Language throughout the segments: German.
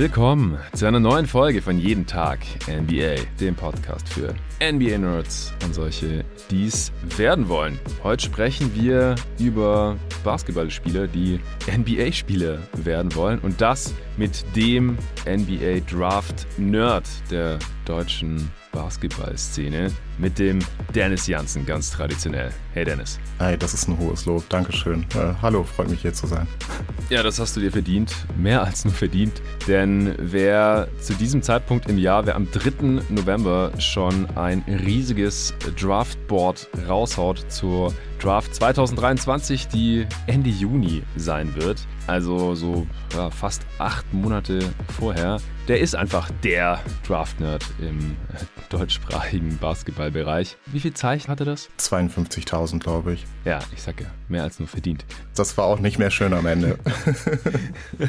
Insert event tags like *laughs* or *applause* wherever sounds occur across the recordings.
Willkommen zu einer neuen Folge von Jeden Tag NBA, dem Podcast für NBA-Nerds und solche, die es werden wollen. Heute sprechen wir über Basketballspieler, die NBA-Spieler werden wollen und das mit dem NBA-Draft-Nerd der deutschen Basketballszene mit dem Dennis Janssen, ganz traditionell. Hey Dennis. Hey, das ist ein hohes Lob. Dankeschön. Äh, hallo, freut mich hier zu sein. Ja, das hast du dir verdient. Mehr als nur verdient. Denn wer zu diesem Zeitpunkt im Jahr, wer am 3. November schon ein riesiges Draftboard raushaut zur Draft 2023, die Ende Juni sein wird, also so ja, fast acht Monate vorher, der ist einfach der Draft-Nerd im *laughs* deutschsprachigen Basketballbereich. Wie viel Zeichen hatte das? 52.000, glaube ich. Ja, ich sag ja, mehr als nur verdient. Das war auch nicht mehr schön am Ende. *laughs*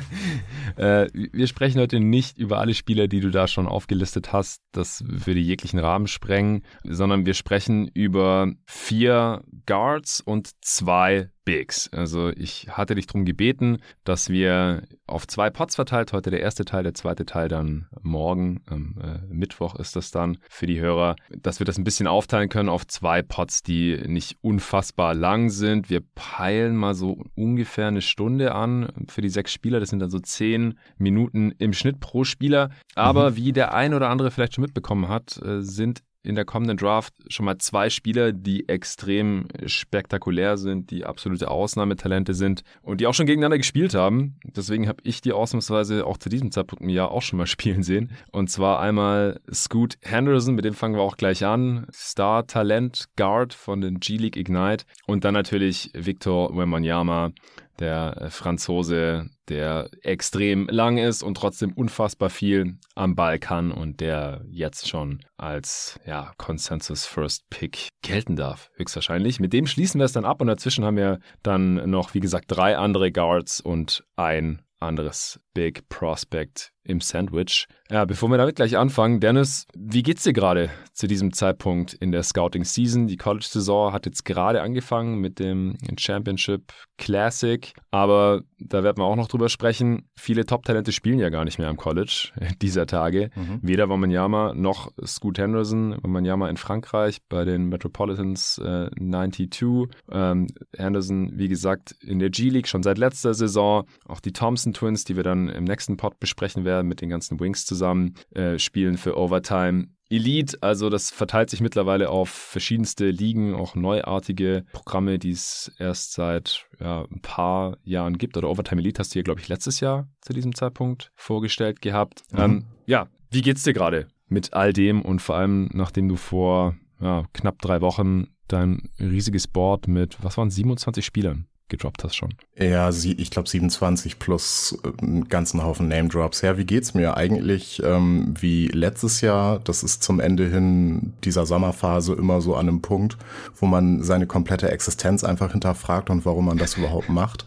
*laughs* äh, wir sprechen heute nicht über alle Spieler, die du da schon aufgelistet hast. Das würde jeglichen Rahmen sprengen, sondern wir sprechen über vier Guards und zwei Bigs. Also ich hatte dich darum gebeten, dass wir auf zwei Pots verteilt, heute der erste Teil, der zweite Teil dann morgen, ähm, äh, Mittwoch ist das dann für die Hörer, dass wir das ein bisschen aufteilen können auf zwei Pots, die nicht unfassbar lang sind. Wir peilen mal so ungefähr eine Stunde an für die sechs Spieler. Das sind dann so zehn Minuten im Schnitt pro Spieler. Aber mhm. wie der ein oder andere vielleicht schon mitbekommen hat, äh, sind in der kommenden Draft schon mal zwei Spieler, die extrem spektakulär sind, die absolute Ausnahmetalente sind und die auch schon gegeneinander gespielt haben. Deswegen habe ich die ausnahmsweise auch zu diesem Zeitpunkt im Jahr auch schon mal *laughs* spielen sehen. Und zwar einmal Scoot Henderson, mit dem fangen wir auch gleich an. Star-Talent, Guard von den G-League Ignite. Und dann natürlich Victor Wembanyama, der äh, Franzose, der extrem lang ist und trotzdem unfassbar viel am Ball kann und der jetzt schon als ja, Consensus First Pick gelten darf, höchstwahrscheinlich. Mit dem schließen wir es dann ab und dazwischen haben wir dann noch, wie gesagt, drei andere Guards und ein anderes Big Prospect im Sandwich. Ja, bevor wir damit gleich anfangen, Dennis, wie geht's dir gerade zu diesem Zeitpunkt in der Scouting Season? Die College-Saison hat jetzt gerade angefangen mit dem Championship Classic, aber da werden wir auch noch drüber sprechen. Viele Top-Talente spielen ja gar nicht mehr am College *laughs* dieser Tage. Mhm. Weder Wamanyama noch Scoot Henderson. Wamanyama in Frankreich bei den Metropolitans äh, 92. Ähm, Henderson, wie gesagt, in der G-League schon seit letzter Saison. Auch die Thompson Twins, die wir dann im nächsten Pod besprechen werden mit den ganzen Wings zusammen, äh, spielen für Overtime. Elite, also das verteilt sich mittlerweile auf verschiedenste Ligen, auch neuartige Programme, die es erst seit ja, ein paar Jahren gibt. Oder Overtime Elite hast du hier, glaube ich, letztes Jahr zu diesem Zeitpunkt vorgestellt gehabt. Mhm. Ähm, ja, wie geht's dir gerade mit all dem und vor allem, nachdem du vor ja, knapp drei Wochen dein riesiges Board mit, was waren 27 Spielern gedroppt hast schon. Ja, ich glaube 27 plus einen ganzen Haufen Name Drops. Ja, wie geht's mir eigentlich ähm, wie letztes Jahr? Das ist zum Ende hin dieser Sommerphase immer so an einem Punkt, wo man seine komplette Existenz einfach hinterfragt und warum man das überhaupt macht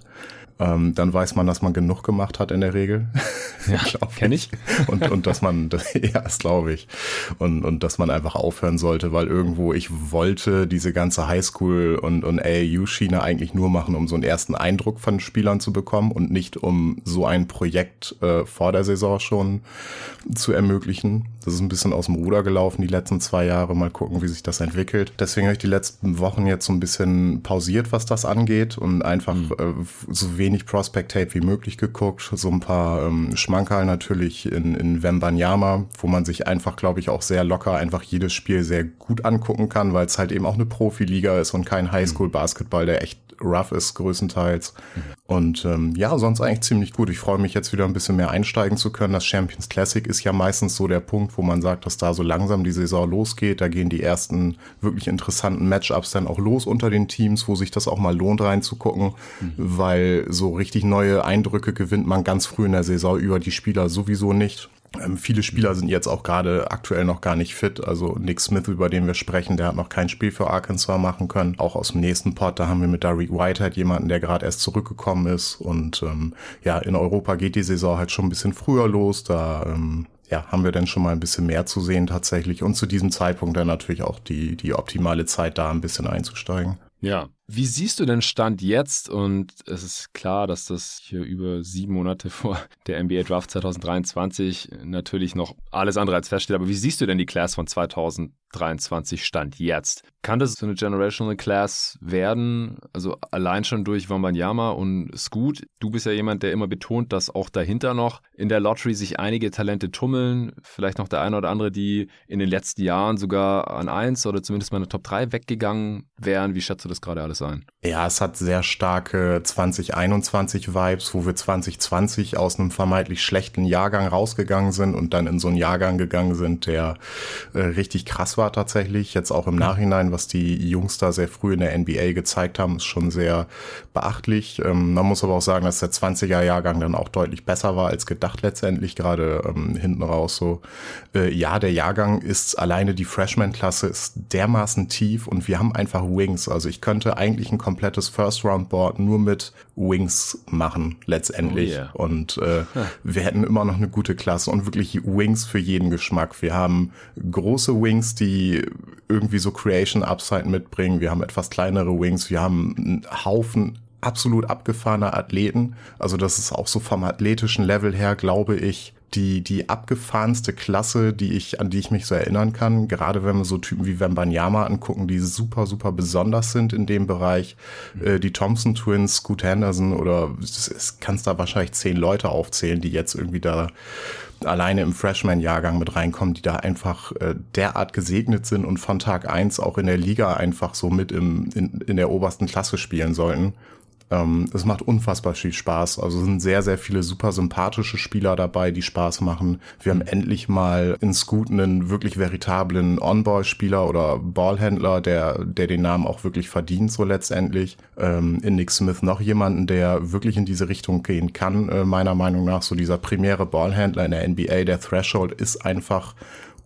ähm, dann weiß man, dass man genug gemacht hat in der Regel. *laughs* Ja, kenne ich. *laughs* Und, und dass man, *laughs* ja, das glaube ich. Und, und dass man einfach aufhören sollte, weil irgendwo ich wollte diese ganze Highschool- und, und AAU-Schiene eigentlich nur machen, um so einen ersten Eindruck von Spielern zu bekommen und nicht um so ein Projekt äh, vor der Saison schon zu ermöglichen. Das ist ein bisschen aus dem Ruder gelaufen die letzten zwei Jahre. Mal gucken, wie sich das entwickelt. Deswegen habe ich die letzten Wochen jetzt so ein bisschen pausiert, was das angeht und einfach mhm. äh, so wenig wenig Prospect Tape wie möglich geguckt, so ein paar ähm, Schmankerl natürlich in, in Wembanyama, wo man sich einfach, glaube ich, auch sehr locker einfach jedes Spiel sehr gut angucken kann, weil es halt eben auch eine Profiliga ist und kein Highschool-Basketball, der echt rough ist größtenteils. Mhm. Und ähm, ja, sonst eigentlich ziemlich gut. Ich freue mich jetzt wieder ein bisschen mehr einsteigen zu können. Das Champions Classic ist ja meistens so der Punkt, wo man sagt, dass da so langsam die Saison losgeht. Da gehen die ersten wirklich interessanten Matchups dann auch los unter den Teams, wo sich das auch mal lohnt reinzugucken, mhm. weil so richtig neue Eindrücke gewinnt man ganz früh in der Saison über die Spieler sowieso nicht. Ähm, viele Spieler sind jetzt auch gerade aktuell noch gar nicht fit. Also Nick Smith, über den wir sprechen, der hat noch kein Spiel für Arkansas machen können. Auch aus dem nächsten Pod, da haben wir mit Derek Whitehead jemanden, der gerade erst zurückgekommen ist. Und ähm, ja, in Europa geht die Saison halt schon ein bisschen früher los. Da ähm, ja, haben wir dann schon mal ein bisschen mehr zu sehen tatsächlich. Und zu diesem Zeitpunkt dann natürlich auch die, die optimale Zeit, da ein bisschen einzusteigen. Ja, Wie siehst du den Stand jetzt? Und es ist klar, dass das hier über sieben Monate *laughs* vor der NBA Draft 2023 natürlich noch alles andere als feststeht. Aber wie siehst du denn die Class von 2023 Stand jetzt? Kann das so eine Generational Class werden? Also allein schon durch Wambanyama und Scoot. Du bist ja jemand, der immer betont, dass auch dahinter noch in der Lottery sich einige Talente tummeln. Vielleicht noch der eine oder andere, die in den letzten Jahren sogar an eins oder zumindest mal eine Top 3 weggegangen wären. Wie schätzt du das gerade alles ein? Ja, es hat sehr starke 2021-Vibes, wo wir 2020 aus einem vermeintlich schlechten Jahrgang rausgegangen sind und dann in so einen Jahrgang gegangen sind, der äh, richtig krass war tatsächlich. Jetzt auch im Nachhinein, was die Jungs da sehr früh in der NBA gezeigt haben, ist schon sehr beachtlich. Ähm, man muss aber auch sagen, dass der 20er-Jahrgang dann auch deutlich besser war als gedacht letztendlich, gerade ähm, hinten raus so. Äh, ja, der Jahrgang ist alleine die Freshman-Klasse ist dermaßen tief und wir haben einfach Wings. Also ich könnte eigentlich ein komplettes First-Round-Board nur mit Wings machen letztendlich. Oh yeah. Und äh, wir hätten immer noch eine gute Klasse und wirklich Wings für jeden Geschmack. Wir haben große Wings, die irgendwie so Creation Upside mitbringen. Wir haben etwas kleinere Wings. Wir haben einen Haufen absolut abgefahrener Athleten. Also das ist auch so vom athletischen Level her, glaube ich, die, die abgefahrenste Klasse, die ich, an die ich mich so erinnern kann. Gerade wenn wir so Typen wie Wembanyama angucken, die super, super besonders sind in dem Bereich. Äh, die Thompson Twins, Scoot Henderson oder es, es kannst da wahrscheinlich zehn Leute aufzählen, die jetzt irgendwie da alleine im Freshman-Jahrgang mit reinkommen, die da einfach äh, derart gesegnet sind und von Tag eins auch in der Liga einfach so mit im, in, in der obersten Klasse spielen sollten. Ähm, es macht unfassbar viel Spaß. Also sind sehr, sehr viele super sympathische Spieler dabei, die Spaß machen. Wir haben endlich mal in Scoot einen wirklich veritablen On-Ball-Spieler oder Ballhändler, der, der den Namen auch wirklich verdient, so letztendlich. Ähm, in Nick Smith noch jemanden, der wirklich in diese Richtung gehen kann, äh, meiner Meinung nach. So dieser primäre Ballhändler in der NBA, der Threshold ist einfach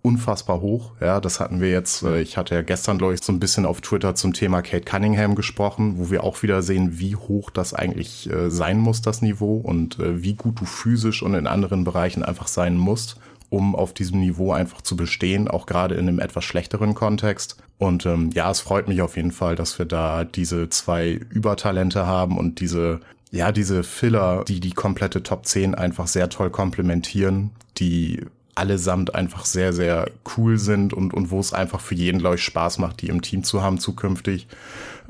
unfassbar hoch. Ja, das hatten wir jetzt, äh, ich hatte ja gestern, glaube ich, so ein bisschen auf Twitter zum Thema Kate Cunningham gesprochen, wo wir auch wieder sehen, wie hoch das eigentlich äh, sein muss, das Niveau und äh, wie gut du physisch und in anderen Bereichen einfach sein musst, um auf diesem Niveau einfach zu bestehen, auch gerade in einem etwas schlechteren Kontext. Und ähm, ja, es freut mich auf jeden Fall, dass wir da diese zwei Übertalente haben und diese ja, diese Filler, die die komplette Top 10 einfach sehr toll komplementieren, die allesamt einfach sehr, sehr cool sind und, und wo es einfach für jeden, glaube ich, Spaß macht, die im Team zu haben zukünftig.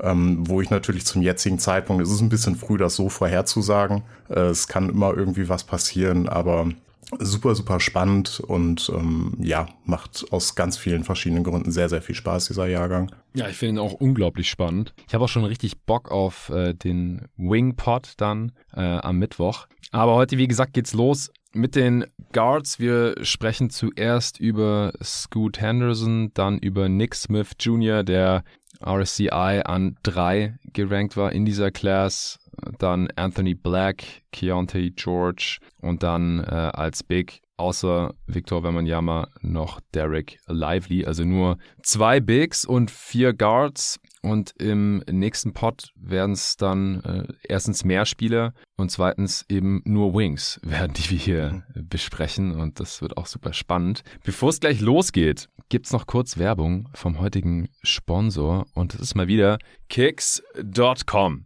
Ähm, wo ich natürlich zum jetzigen Zeitpunkt, es ist ein bisschen früh, das so vorherzusagen. Äh, es kann immer irgendwie was passieren, aber super, super spannend und ähm, ja, macht aus ganz vielen verschiedenen Gründen sehr, sehr viel Spaß, dieser Jahrgang. Ja, ich finde ihn auch unglaublich spannend. Ich habe auch schon richtig Bock auf äh, den Wingpot dann äh, am Mittwoch. Aber heute, wie gesagt, geht's los mit den Guards. Wir sprechen zuerst über Scoot Henderson, dann über Nick Smith Jr., der RSCI an drei gerankt war in dieser Class. Dann Anthony Black, Keontae George und dann äh, als Big außer Victor Wembanyama noch Derek Lively. Also nur zwei Bigs und vier Guards. Und im nächsten Pod werden es dann äh, erstens mehr Spieler und zweitens eben nur Wings *laughs* werden, die wir hier besprechen. Und das wird auch super spannend. Bevor es gleich losgeht, gibt es noch kurz Werbung vom heutigen Sponsor. Und das ist mal wieder Kicks.com.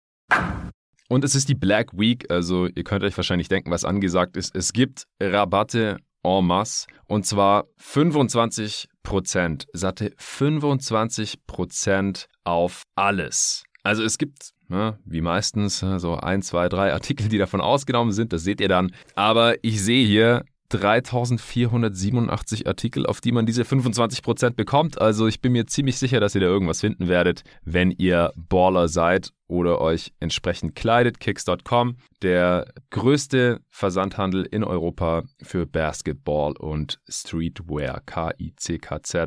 Und es ist die Black Week, also ihr könnt euch wahrscheinlich denken, was angesagt ist. Es gibt Rabatte en masse und zwar 25 Prozent, satte 25 Prozent auf alles. Also es gibt, ne, wie meistens, ne, so ein, zwei, drei Artikel, die davon ausgenommen sind, das seht ihr dann. Aber ich sehe hier 3487 Artikel, auf die man diese 25% bekommt. Also ich bin mir ziemlich sicher, dass ihr da irgendwas finden werdet, wenn ihr Baller seid oder euch entsprechend kleidet. Kicks.com, der größte Versandhandel in Europa für Basketball und Streetwear. K-I-C-K-Z.com.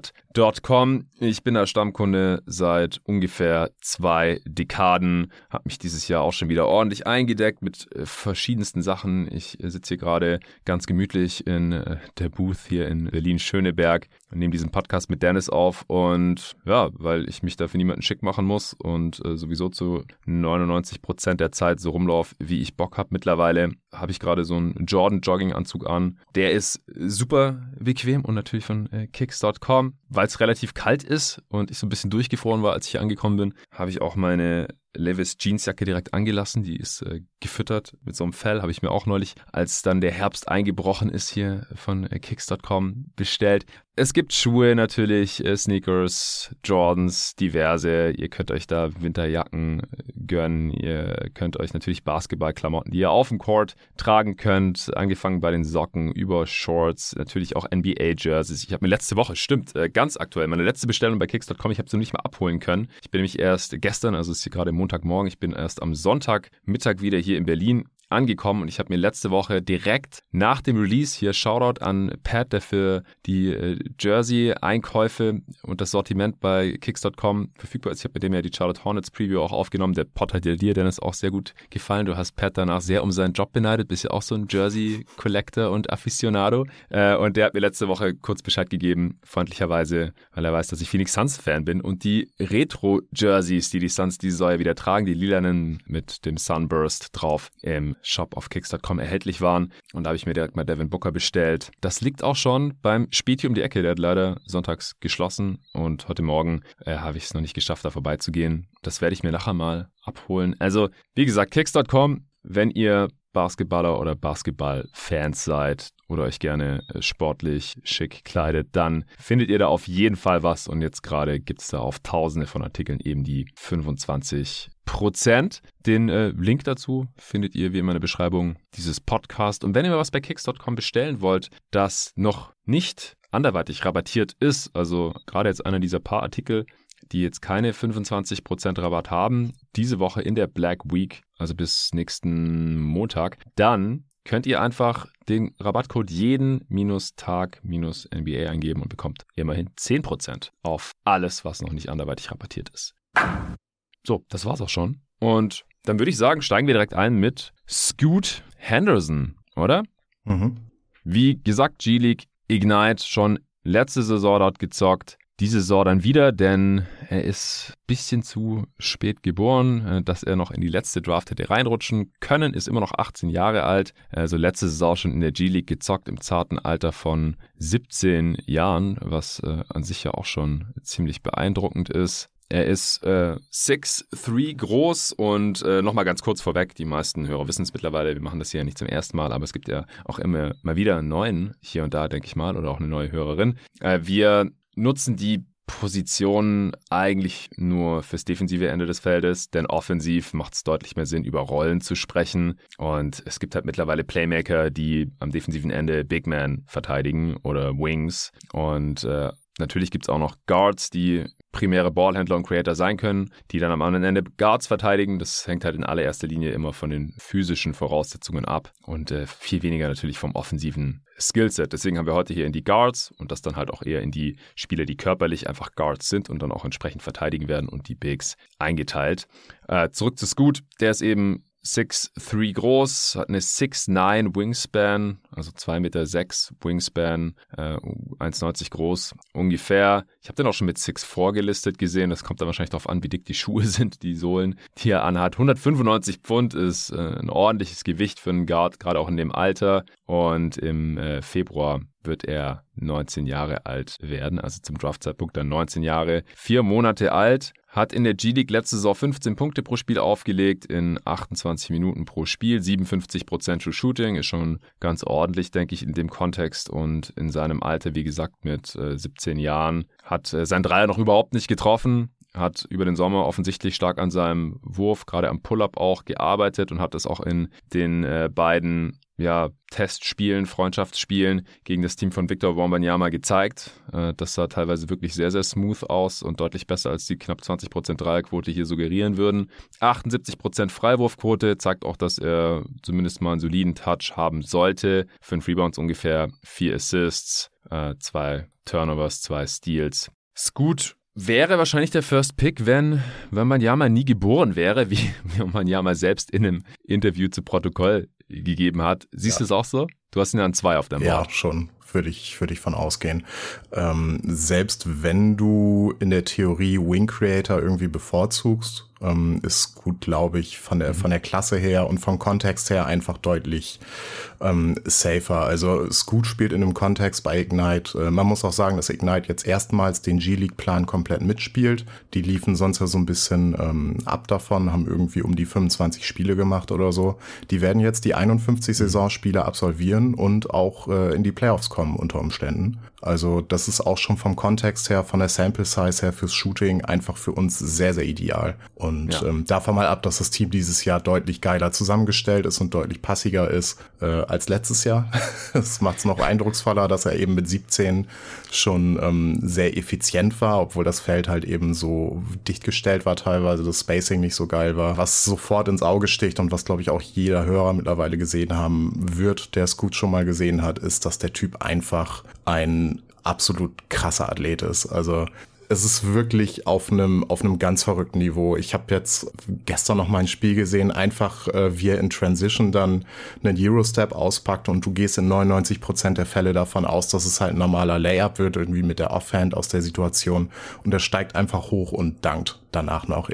Ich bin da Stammkunde seit ungefähr zwei Dekaden. Habe mich dieses Jahr auch schon wieder ordentlich eingedeckt mit äh, verschiedensten Sachen. Ich äh, sitze hier gerade ganz gemütlich in äh, der Booth hier in Berlin-Schöneberg. Nehme diesen Podcast mit Dennis auf und ja, weil ich mich dafür niemanden schick machen muss und äh, sowieso zu 99 Prozent der Zeit so rumlaufe, wie ich Bock habe mittlerweile, habe ich gerade so einen Jordan Jogging-Anzug an. Der ist super bequem und natürlich von äh, kicks.com. Weil es relativ kalt ist und ich so ein bisschen durchgefroren war, als ich hier angekommen bin, habe ich auch meine Levis Jeansjacke direkt angelassen. Die ist äh, gefüttert mit so einem Fell. Habe ich mir auch neulich, als dann der Herbst eingebrochen ist, hier von äh, Kicks.com bestellt. Es gibt Schuhe natürlich, äh, Sneakers, Jordans, diverse. Ihr könnt euch da Winterjacken äh, gönnen. Ihr könnt euch natürlich Basketballklamotten, die ihr auf dem Court tragen könnt. Angefangen bei den Socken, über Shorts, natürlich auch NBA-Jerseys. Ich habe mir letzte Woche, stimmt, äh, ganz aktuell, meine letzte Bestellung bei Kicks.com, ich habe sie noch nicht mal abholen können. Ich bin nämlich erst gestern, also ist hier gerade Montagmorgen, ich bin erst am Sonntagmittag wieder hier in Berlin angekommen und ich habe mir letzte Woche direkt nach dem Release hier Shoutout an Pat, der für die äh, Jersey-Einkäufe und das Sortiment bei Kicks.com verfügbar ist. Ich habe mit dem ja die Charlotte Hornets Preview auch aufgenommen. Der Pot hat dir, Dennis, auch sehr gut gefallen. Du hast Pat danach sehr um seinen Job beneidet, bist ja auch so ein Jersey-Collector und Aficionado. Äh, und der hat mir letzte Woche kurz Bescheid gegeben, freundlicherweise, weil er weiß, dass ich Phoenix Suns-Fan bin. Und die Retro-Jerseys, die die Suns diese ja wieder tragen, die lilanen mit dem Sunburst drauf Shop auf Kicks.com erhältlich waren. Und da habe ich mir direkt mal Devin Booker bestellt. Das liegt auch schon beim Späti um die Ecke. Der hat leider sonntags geschlossen und heute Morgen äh, habe ich es noch nicht geschafft, da vorbeizugehen. Das werde ich mir nachher mal abholen. Also, wie gesagt, Kicks.com, wenn ihr Basketballer oder Basketballfans seid oder euch gerne äh, sportlich schick kleidet, dann findet ihr da auf jeden Fall was. Und jetzt gerade gibt es da auf tausende von Artikeln eben die 25 Prozent. Den äh, Link dazu findet ihr wie immer in der Beschreibung dieses Podcast. Und wenn ihr mal was bei Kicks.com bestellen wollt, das noch nicht anderweitig rabattiert ist, also gerade jetzt einer dieser paar Artikel, die jetzt keine 25% Rabatt haben, diese Woche in der Black Week, also bis nächsten Montag, dann könnt ihr einfach den Rabattcode jeden minus Tag minus NBA eingeben und bekommt immerhin 10% auf alles, was noch nicht anderweitig rabattiert ist. So, das war's auch schon. Und dann würde ich sagen, steigen wir direkt ein mit Scoot Henderson, oder? Mhm. Wie gesagt, G-League Ignite schon letzte Saison dort gezockt diese Saison dann wieder, denn er ist ein bisschen zu spät geboren, äh, dass er noch in die letzte Draft hätte reinrutschen können, ist immer noch 18 Jahre alt, also letzte Saison schon in der G-League gezockt im zarten Alter von 17 Jahren, was äh, an sich ja auch schon ziemlich beeindruckend ist. Er ist äh, 6'3 groß und äh, nochmal ganz kurz vorweg, die meisten Hörer wissen es mittlerweile, wir machen das hier ja nicht zum ersten Mal, aber es gibt ja auch immer mal wieder einen neuen hier und da, denke ich mal, oder auch eine neue Hörerin. Äh, wir nutzen die Positionen eigentlich nur fürs defensive Ende des Feldes, denn offensiv macht es deutlich mehr Sinn, über Rollen zu sprechen. Und es gibt halt mittlerweile Playmaker, die am defensiven Ende Big Man verteidigen oder Wings. Und äh, natürlich gibt es auch noch Guards, die primäre Ballhändler und Creator sein können, die dann am anderen Ende Guards verteidigen. Das hängt halt in allererster Linie immer von den physischen Voraussetzungen ab und äh, viel weniger natürlich vom offensiven Skillset. Deswegen haben wir heute hier in die Guards und das dann halt auch eher in die Spieler, die körperlich einfach Guards sind und dann auch entsprechend verteidigen werden und die Bigs eingeteilt. Äh, zurück zu Scoot, der ist eben 6'3 groß, hat eine 6'9 Wingspan, also 2,6 Meter sechs Wingspan, äh, 1,90 groß ungefähr. Ich habe den auch schon mit 6'4 gelistet gesehen. Das kommt dann wahrscheinlich darauf an, wie dick die Schuhe *laughs* sind, die Sohlen, die er anhat. 195 Pfund ist äh, ein ordentliches Gewicht für einen Guard, gerade auch in dem Alter. Und im äh, Februar wird er 19 Jahre alt werden, also zum Draftzeitpunkt dann 19 Jahre, vier Monate alt, hat in der G-League letzte Saison 15 Punkte pro Spiel aufgelegt in 28 Minuten pro Spiel, 57% True Shooting, ist schon ganz ordentlich, denke ich, in dem Kontext und in seinem Alter, wie gesagt, mit äh, 17 Jahren, hat äh, sein Dreier noch überhaupt nicht getroffen, hat über den Sommer offensichtlich stark an seinem Wurf, gerade am Pull-up auch gearbeitet und hat es auch in den äh, beiden ja, Testspielen, Freundschaftsspielen gegen das Team von Victor Wembanyama gezeigt. Äh, das sah teilweise wirklich sehr, sehr smooth aus und deutlich besser als die knapp 20% Dreierquote hier suggerieren würden. 78% Freiwurfquote zeigt auch, dass er zumindest mal einen soliden Touch haben sollte. Fünf Rebounds ungefähr, vier Assists, äh, zwei Turnovers, zwei Steals. Scoot wäre wahrscheinlich der First Pick, wenn, wenn Manjama nie geboren wäre, wie, *laughs* wie Manjama selbst in einem Interview zu Protokoll gegeben hat. Siehst ja. du es auch so? Du hast ihn an zwei auf der Board. Ja, schon. Würde ich, würde ich von ausgehen. Ähm, selbst wenn du in der Theorie Wing Creator irgendwie bevorzugst, ähm, ist gut, glaube ich, von der, von der Klasse her und vom Kontext her einfach deutlich ähm, safer. Also Scoot spielt in einem Kontext bei Ignite. Äh, man muss auch sagen, dass Ignite jetzt erstmals den G-League-Plan komplett mitspielt. Die liefen sonst ja so ein bisschen ähm, ab davon, haben irgendwie um die 25 Spiele gemacht oder so. Die werden jetzt die 51 Saisonspiele absolvieren und auch äh, in die Playoffs kommen unter Umständen. Also das ist auch schon vom Kontext her, von der Sample Size her fürs Shooting einfach für uns sehr, sehr ideal. Und ja. ähm, davon mal ab, dass das Team dieses Jahr deutlich geiler zusammengestellt ist und deutlich passiger ist äh, als letztes Jahr. *laughs* das macht es noch eindrucksvoller, dass er eben mit 17 schon ähm, sehr effizient war, obwohl das Feld halt eben so dicht gestellt war teilweise, das Spacing nicht so geil war. Was sofort ins Auge sticht und was, glaube ich, auch jeder Hörer mittlerweile gesehen haben wird, der es gut schon mal gesehen hat, ist, dass der Typ einfach ein absolut krasser Athlet ist. Also es ist wirklich auf einem auf einem ganz verrückten Niveau. Ich habe jetzt gestern noch mal ein Spiel gesehen, einfach äh, wie er in Transition dann einen Eurostep auspackt und du gehst in 99 Prozent der Fälle davon aus, dass es halt ein normaler Layup wird, irgendwie mit der Offhand aus der Situation und er steigt einfach hoch und dankt danach noch.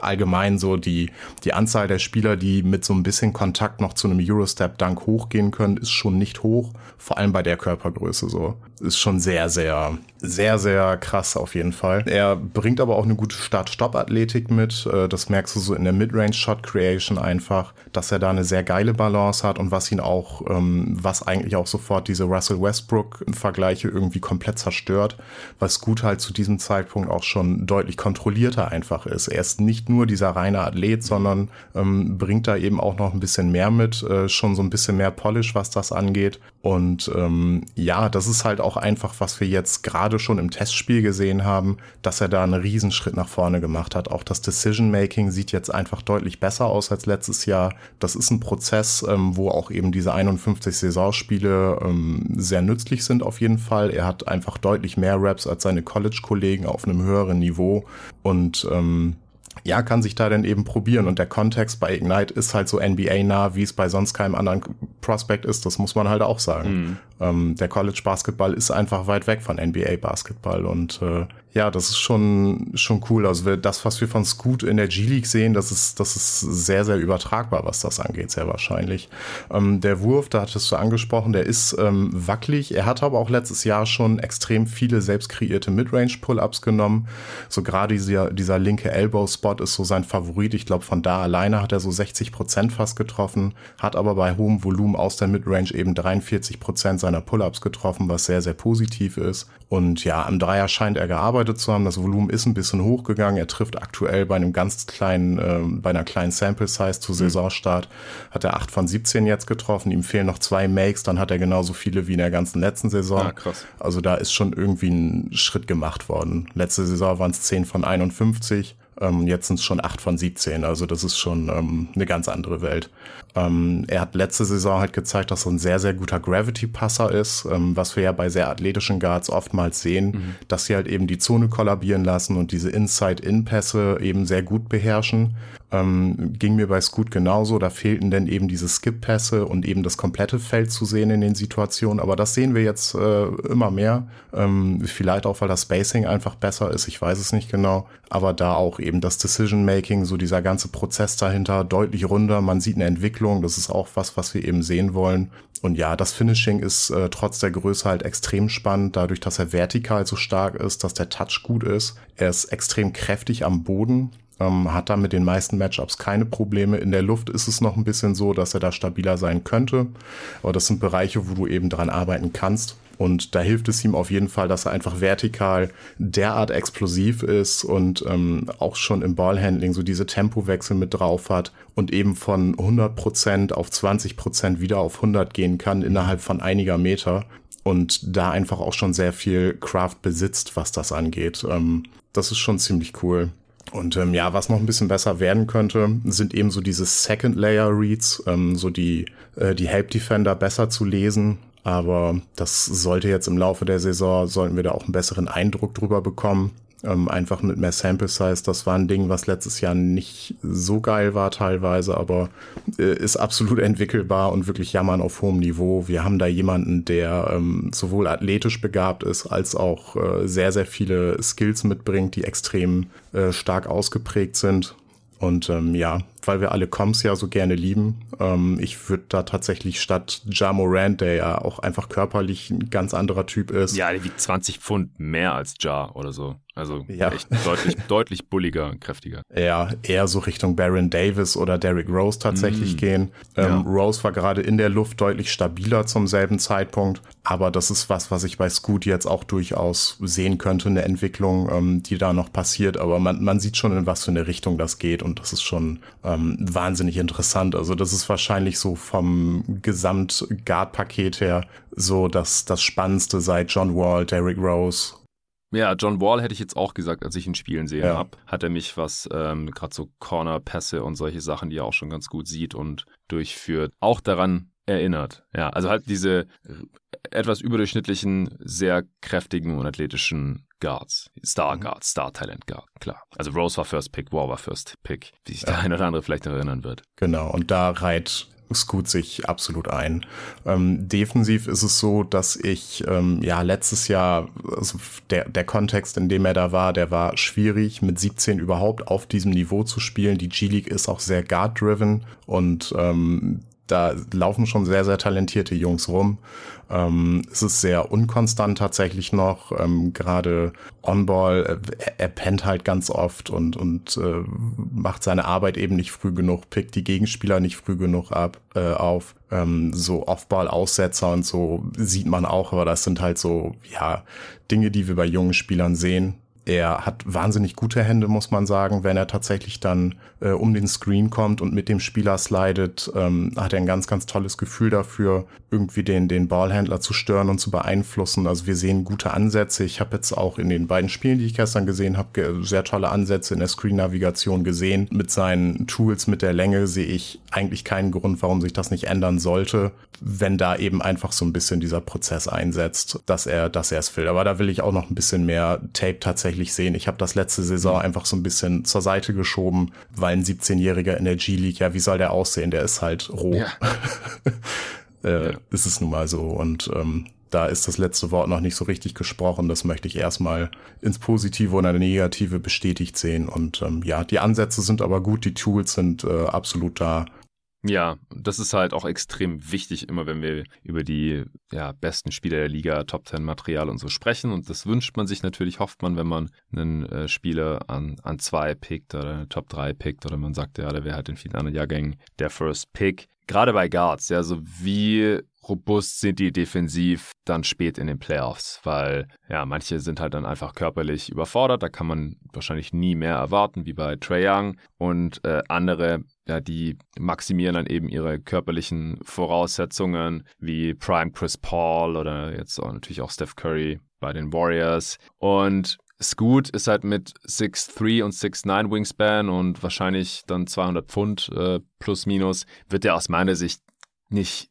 Allgemein so die, die Anzahl der Spieler, die mit so ein bisschen Kontakt noch zu einem Eurostep-Dunk hochgehen können, ist schon nicht hoch. Vor allem bei der Körpergröße so. Ist schon sehr, sehr, sehr, sehr krass auf jeden Fall. Er bringt aber auch eine gute Start-Stop-Athletik mit. Äh, das merkst du so in der Mid-Range-Shot-Creation einfach, dass er da eine sehr geile Balance hat und was ihn auch, ähm, was eigentlich auch sofort diese Russell Westbrook-Vergleiche irgendwie komplett zerstört, was gut halt zu diesem Zeitpunkt auch schon deutlich kontrollierter einfach ist. Er ist nicht nur dieser reine Athlet, sondern ähm, bringt da eben auch noch ein bisschen mehr mit, äh, schon so ein bisschen mehr Polish, was das angeht. Und ähm, ja, das ist halt auch einfach, was wir jetzt gerade schon im Testspiel gesehen haben, dass er da einen Riesenschritt nach vorne gemacht hat. Auch das Decision-Making sieht jetzt einfach deutlich besser aus als letztes Jahr. Das ist ein Prozess, ähm, wo auch eben diese 51 Saisonspiele ähm, sehr nützlich sind auf jeden Fall. Er hat einfach deutlich mehr Raps als seine College-Kollegen auf einem höheren Niveau und ähm, ja, kann sich da dann eben probieren. Und der Kontext bei Ignite ist halt so NBA-nah, wie es bei sonst keinem anderen Prospect ist. Das muss man halt auch sagen. Mhm. Ähm, der College Basketball ist einfach weit weg von NBA Basketball und äh, ja, das ist schon, schon cool. Also das, was wir von Scoot in der G-League sehen, das ist, das ist sehr, sehr übertragbar, was das angeht, sehr wahrscheinlich. Ähm, der Wurf, da hattest du angesprochen, der ist ähm, wackelig. Er hat aber auch letztes Jahr schon extrem viele selbst kreierte Midrange-Pull-Ups genommen. So gerade dieser, dieser linke Elbow-Spot ist so sein Favorit. Ich glaube, von da alleine hat er so 60 Prozent fast getroffen, hat aber bei hohem Volumen aus der Midrange eben 43 Prozent seiner Pull-Ups getroffen, was sehr, sehr positiv ist. Und ja, am Dreier scheint er gearbeitet zu haben. Das Volumen ist ein bisschen hochgegangen. Er trifft aktuell bei einem ganz kleinen, äh, bei einer kleinen Sample Size zu mhm. Saisonstart, hat er 8 von 17 jetzt getroffen. Ihm fehlen noch zwei Makes, dann hat er genauso viele wie in der ganzen letzten Saison. Ah, krass. Also da ist schon irgendwie ein Schritt gemacht worden. Letzte Saison waren es 10 von 51. Ähm, jetzt sind es schon 8 von 17, also das ist schon ähm, eine ganz andere Welt. Ähm, er hat letzte Saison halt gezeigt, dass er ein sehr, sehr guter Gravity-Passer ist, ähm, was wir ja bei sehr athletischen Guards oftmals sehen, mhm. dass sie halt eben die Zone kollabieren lassen und diese Inside-In-Pässe eben sehr gut beherrschen. Ähm, ging mir bei Scoot genauso. Da fehlten dann eben diese Skip-Pässe und eben das komplette Feld zu sehen in den Situationen. Aber das sehen wir jetzt äh, immer mehr. Ähm, vielleicht auch, weil das Spacing einfach besser ist. Ich weiß es nicht genau. Aber da auch eben das Decision-Making, so dieser ganze Prozess dahinter deutlich runder. Man sieht eine Entwicklung. Das ist auch was, was wir eben sehen wollen. Und ja, das Finishing ist äh, trotz der Größe halt extrem spannend, dadurch, dass er vertikal so stark ist, dass der Touch gut ist. Er ist extrem kräftig am Boden ähm, hat da mit den meisten Matchups keine Probleme. In der Luft ist es noch ein bisschen so, dass er da stabiler sein könnte. Aber das sind Bereiche, wo du eben dran arbeiten kannst. Und da hilft es ihm auf jeden Fall, dass er einfach vertikal derart explosiv ist und ähm, auch schon im Ballhandling so diese Tempowechsel mit drauf hat und eben von 100% auf 20% wieder auf 100 gehen kann innerhalb von einiger Meter und da einfach auch schon sehr viel Craft besitzt, was das angeht. Ähm, das ist schon ziemlich cool. Und ähm, ja, was noch ein bisschen besser werden könnte, sind eben so diese Second Layer Reads, ähm, so die, äh, die Help Defender besser zu lesen. Aber das sollte jetzt im Laufe der Saison, sollten wir da auch einen besseren Eindruck drüber bekommen. Ähm, einfach mit mehr Sample Size. Das war ein Ding, was letztes Jahr nicht so geil war teilweise, aber äh, ist absolut *laughs* entwickelbar und wirklich jammern auf hohem Niveau. Wir haben da jemanden, der ähm, sowohl athletisch begabt ist, als auch äh, sehr, sehr viele Skills mitbringt, die extrem äh, stark ausgeprägt sind. Und ähm, ja, weil wir alle Comps ja so gerne lieben, ähm, ich würde da tatsächlich statt Ja Morant, der ja auch einfach körperlich ein ganz anderer Typ ist. Ja, der wiegt 20 Pfund mehr als Ja oder so. Also ja. echt deutlich, *laughs* deutlich bulliger, kräftiger. Ja, eher so Richtung Baron Davis oder Derrick Rose tatsächlich mm. gehen. Ähm, ja. Rose war gerade in der Luft deutlich stabiler zum selben Zeitpunkt, aber das ist was, was ich bei Scoot jetzt auch durchaus sehen könnte, eine Entwicklung, ähm, die da noch passiert. Aber man, man sieht schon, in was für eine Richtung das geht und das ist schon ähm, wahnsinnig interessant. Also das ist wahrscheinlich so vom Gesamt-Guard-Paket her so das, das Spannendste seit John Wall, Derrick Rose ja, John Wall hätte ich jetzt auch gesagt, als ich ihn spielen sehen ja. habe, hat er mich, was ähm, gerade so Corner-Pässe und solche Sachen, die er auch schon ganz gut sieht und durchführt, auch daran erinnert. Ja, also halt diese etwas überdurchschnittlichen, sehr kräftigen und athletischen Guards. Star mhm. Guards, Star Talent Guard, klar. Also Rose war First Pick, Wall war First Pick, wie sich ja. der eine oder andere vielleicht erinnern wird. Genau, und da reiht Scoot sich absolut ein. Ähm, defensiv ist es so, dass ich ähm, ja letztes Jahr, also der, der Kontext, in dem er da war, der war schwierig, mit 17 überhaupt auf diesem Niveau zu spielen. Die G-League ist auch sehr guard-driven und ähm, da laufen schon sehr, sehr talentierte Jungs rum. Ähm, es ist sehr unkonstant tatsächlich noch. Ähm, Gerade On-Ball, äh, er pennt halt ganz oft und, und äh, macht seine Arbeit eben nicht früh genug, pickt die Gegenspieler nicht früh genug ab, äh, auf. Ähm, so Off-Ball-Aussetzer und so sieht man auch, aber das sind halt so, ja, Dinge, die wir bei jungen Spielern sehen er hat wahnsinnig gute Hände, muss man sagen. Wenn er tatsächlich dann äh, um den Screen kommt und mit dem Spieler slidet, ähm, hat er ein ganz, ganz tolles Gefühl dafür, irgendwie den, den Ballhändler zu stören und zu beeinflussen. Also wir sehen gute Ansätze. Ich habe jetzt auch in den beiden Spielen, die ich gestern gesehen habe, sehr tolle Ansätze in der Screen-Navigation gesehen. Mit seinen Tools, mit der Länge sehe ich eigentlich keinen Grund, warum sich das nicht ändern sollte, wenn da eben einfach so ein bisschen dieser Prozess einsetzt, dass er, dass er es will. Aber da will ich auch noch ein bisschen mehr Tape tatsächlich sehen. Ich habe das letzte Saison mhm. einfach so ein bisschen zur Seite geschoben, weil ein 17-Jähriger in der G-League, ja, wie soll der aussehen? Der ist halt roh. Ja. *laughs* äh, ja. Ist es nun mal so. Und ähm, da ist das letzte Wort noch nicht so richtig gesprochen. Das möchte ich erstmal ins Positive oder Negative bestätigt sehen. Und ähm, ja, die Ansätze sind aber gut, die Tools sind äh, absolut da. Ja, das ist halt auch extrem wichtig, immer wenn wir über die ja, besten Spieler der Liga, Top 10 Material und so sprechen. Und das wünscht man sich natürlich, hofft man, wenn man einen äh, Spieler an, an zwei pickt oder Top 3 pickt oder man sagt, ja, der wäre halt in vielen anderen Jahrgängen der First Pick. Gerade bei Guards, ja, so wie robust sind die defensiv dann spät in den Playoffs, weil ja, manche sind halt dann einfach körperlich überfordert, da kann man wahrscheinlich nie mehr erwarten, wie bei Trey Young und äh, andere ja, die maximieren dann eben ihre körperlichen Voraussetzungen, wie Prime Chris Paul oder jetzt auch natürlich auch Steph Curry bei den Warriors. Und Scoot ist halt mit 6'3 und 6'9 Wingspan und wahrscheinlich dann 200 Pfund äh, plus minus, wird er aus meiner Sicht nicht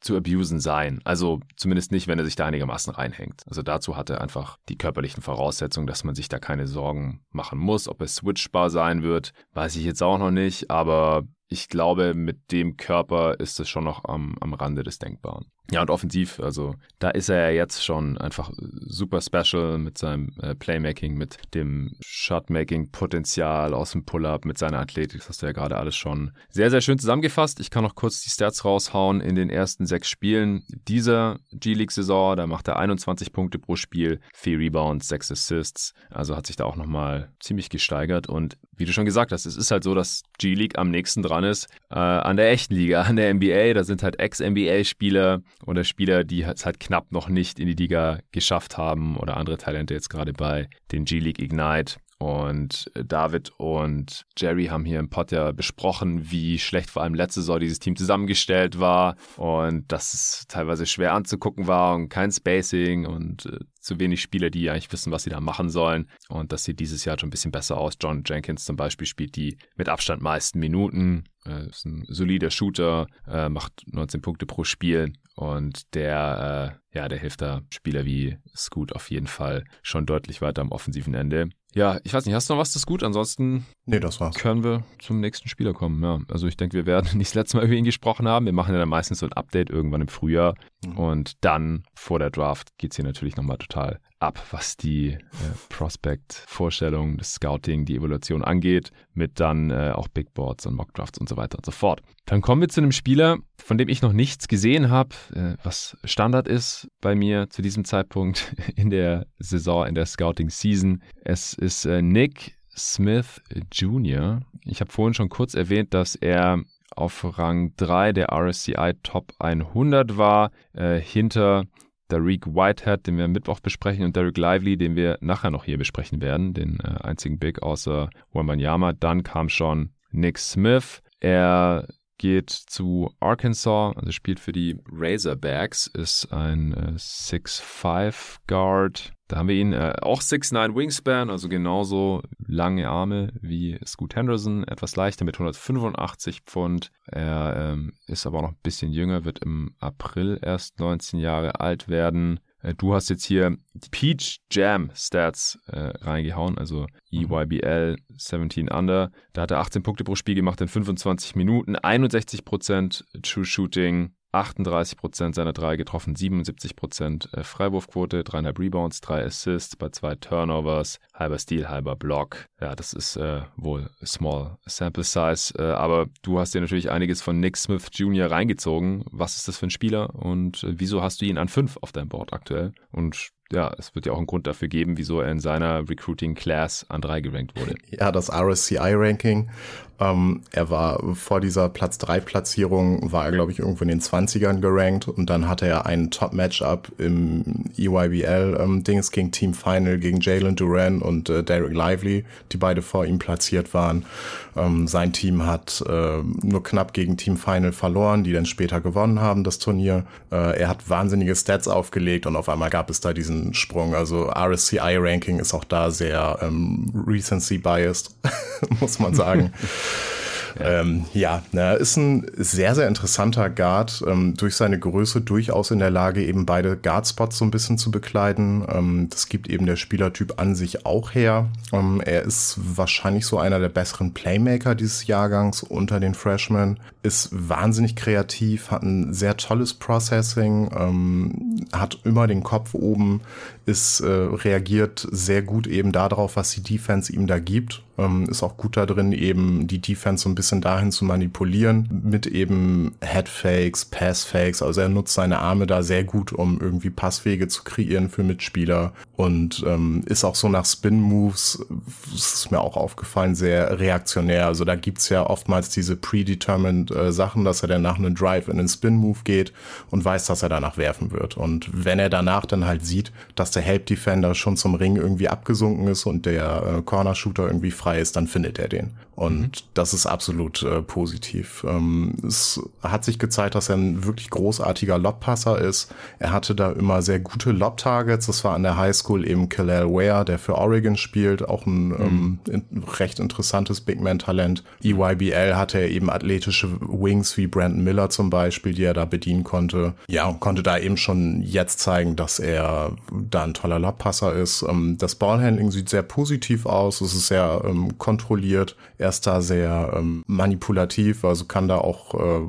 zu abusen sein. Also zumindest nicht, wenn er sich da einigermaßen reinhängt. Also dazu hat er einfach die körperlichen Voraussetzungen, dass man sich da keine Sorgen machen muss. Ob er switchbar sein wird, weiß ich jetzt auch noch nicht, aber ich glaube, mit dem Körper ist es schon noch am, am Rande des Denkbaren. Ja, und offensiv, also da ist er ja jetzt schon einfach super special mit seinem äh, Playmaking, mit dem Shotmaking-Potenzial aus dem Pull-Up, mit seiner Athletik. Das hast du ja gerade alles schon sehr, sehr schön zusammengefasst. Ich kann noch kurz die Stats raushauen in den ersten sechs Spielen dieser G-League-Saison. Da macht er 21 Punkte pro Spiel, vier Rebounds, sechs Assists. Also hat sich da auch nochmal ziemlich gesteigert. Und wie du schon gesagt hast, es ist halt so, dass G-League am nächsten dran ist äh, an der echten Liga, an der NBA. Da sind halt Ex-NBA-Spieler oder Spieler, die es halt knapp noch nicht in die Liga geschafft haben oder andere Talente jetzt gerade bei den G-League Ignite. Und David und Jerry haben hier im Pod ja besprochen, wie schlecht vor allem letzte Saison dieses Team zusammengestellt war und dass es teilweise schwer anzugucken war und kein Spacing und äh, zu wenig Spieler, die eigentlich wissen, was sie da machen sollen. Und das sieht dieses Jahr schon ein bisschen besser aus. John Jenkins zum Beispiel spielt die mit Abstand meisten Minuten. Äh, ist ein solider Shooter, äh, macht 19 Punkte pro Spiel und der, äh, ja, der hilft da Spieler wie Scoot auf jeden Fall schon deutlich weiter am offensiven Ende. Ja, ich weiß nicht, hast du noch was zu Scoot? Ansonsten nee, das war's. können wir zum nächsten Spieler kommen. Ja, also ich denke, wir werden *laughs* nicht das letzte Mal über ihn gesprochen haben. Wir machen ja dann meistens so ein Update irgendwann im Frühjahr. Mhm. Und dann vor der Draft geht's hier natürlich nochmal total ab, was die äh, Prospect-Vorstellung, das Scouting, die Evaluation angeht, mit dann äh, auch Big Boards und Mockdrafts und so weiter und so fort. Dann kommen wir zu einem Spieler, von dem ich noch nichts gesehen habe, äh, was Standard ist bei mir zu diesem Zeitpunkt *laughs* in der Saison, in der Scouting-Season. Es ist äh, Nick Smith Jr. Ich habe vorhin schon kurz erwähnt, dass er auf Rang 3 der RSCI Top 100 war, äh, hinter Derek Whitehead, den wir am Mittwoch besprechen, und Derek Lively, den wir nachher noch hier besprechen werden, den äh, einzigen Big außer Wembanyama. Dann kam schon Nick Smith. Er geht zu Arkansas, also spielt für die Razorbacks, ist ein äh, 6'5 Guard. Da haben wir ihn äh, auch 6'9 Wingspan, also genauso lange Arme wie Scoot Henderson, etwas leichter mit 185 Pfund. Er ähm, ist aber auch noch ein bisschen jünger, wird im April erst 19 Jahre alt werden. Äh, du hast jetzt hier die Peach Jam Stats äh, reingehauen, also EYBL 17 Under. Da hat er 18 Punkte pro Spiel gemacht in 25 Minuten, 61% True Shooting, 38% seiner drei getroffen, 77% äh, Freiwurfquote, dreieinhalb Rebounds, drei Assists bei zwei Turnovers, halber Stil, halber Block. Ja, das ist äh, wohl small sample size, äh, aber du hast dir natürlich einiges von Nick Smith Jr. reingezogen. Was ist das für ein Spieler und äh, wieso hast du ihn an fünf auf deinem Board aktuell? Und ja, es wird ja auch einen Grund dafür geben, wieso er in seiner Recruiting Class an drei gerankt wurde. Ja, das RSCI-Ranking. Ähm, er war vor dieser Platz 3 Platzierung, war er, glaube ich, irgendwo in den 20ern gerankt und dann hatte er ein Top-Matchup im EYBL-Dings ähm, Team Final gegen Jalen Duran und äh, Derek Lively, die beide vor ihm platziert waren. Ähm, sein Team hat äh, nur knapp gegen Team Final verloren, die dann später gewonnen haben, das Turnier. Äh, er hat wahnsinnige Stats aufgelegt und auf einmal gab es da diesen Sprung. Also RSCI-Ranking ist auch da sehr ähm, recency-biased, *laughs* muss man sagen. *laughs* Ähm, ja, na, ist ein sehr, sehr interessanter Guard. Ähm, durch seine Größe durchaus in der Lage, eben beide Guardspots so ein bisschen zu bekleiden. Ähm, das gibt eben der Spielertyp an sich auch her. Ähm, er ist wahrscheinlich so einer der besseren Playmaker dieses Jahrgangs unter den Freshmen. Ist wahnsinnig kreativ, hat ein sehr tolles Processing, ähm, hat immer den Kopf oben, ist, äh, reagiert sehr gut eben darauf, was die Defense ihm da gibt. Ähm, ist auch gut da drin, eben die Defense so ein bisschen dahin zu manipulieren mit eben Headfakes, Passfakes. Also er nutzt seine Arme da sehr gut, um irgendwie Passwege zu kreieren für Mitspieler und ähm, ist auch so nach Spin-Moves, ist mir auch aufgefallen, sehr reaktionär. Also da gibt's ja oftmals diese predetermined äh, Sachen, dass er dann nach einem Drive in den Spin-Move geht und weiß, dass er danach werfen wird. Und wenn er danach dann halt sieht, dass der Help Defender schon zum Ring irgendwie abgesunken ist und der äh, Corner Shooter irgendwie frei ist, dann findet er den. Und mhm. das ist absolut äh, positiv. Ähm, es hat sich gezeigt, dass er ein wirklich großartiger Lobpasser ist. Er hatte da immer sehr gute Lob-Targets. Das war an der Highschool eben Kalel Ware, der für Oregon spielt, auch ein mhm. ähm, in, recht interessantes Big Man-Talent. EYBL hatte er eben athletische Wings wie Brandon Miller zum Beispiel, die er da bedienen konnte. Ja, und konnte da eben schon jetzt zeigen, dass er da ein toller Lobpasser ist. Ähm, das Ballhandling sieht sehr positiv aus. Es ist sehr kontrolliert. Er ist da sehr ähm, manipulativ, also kann da auch äh,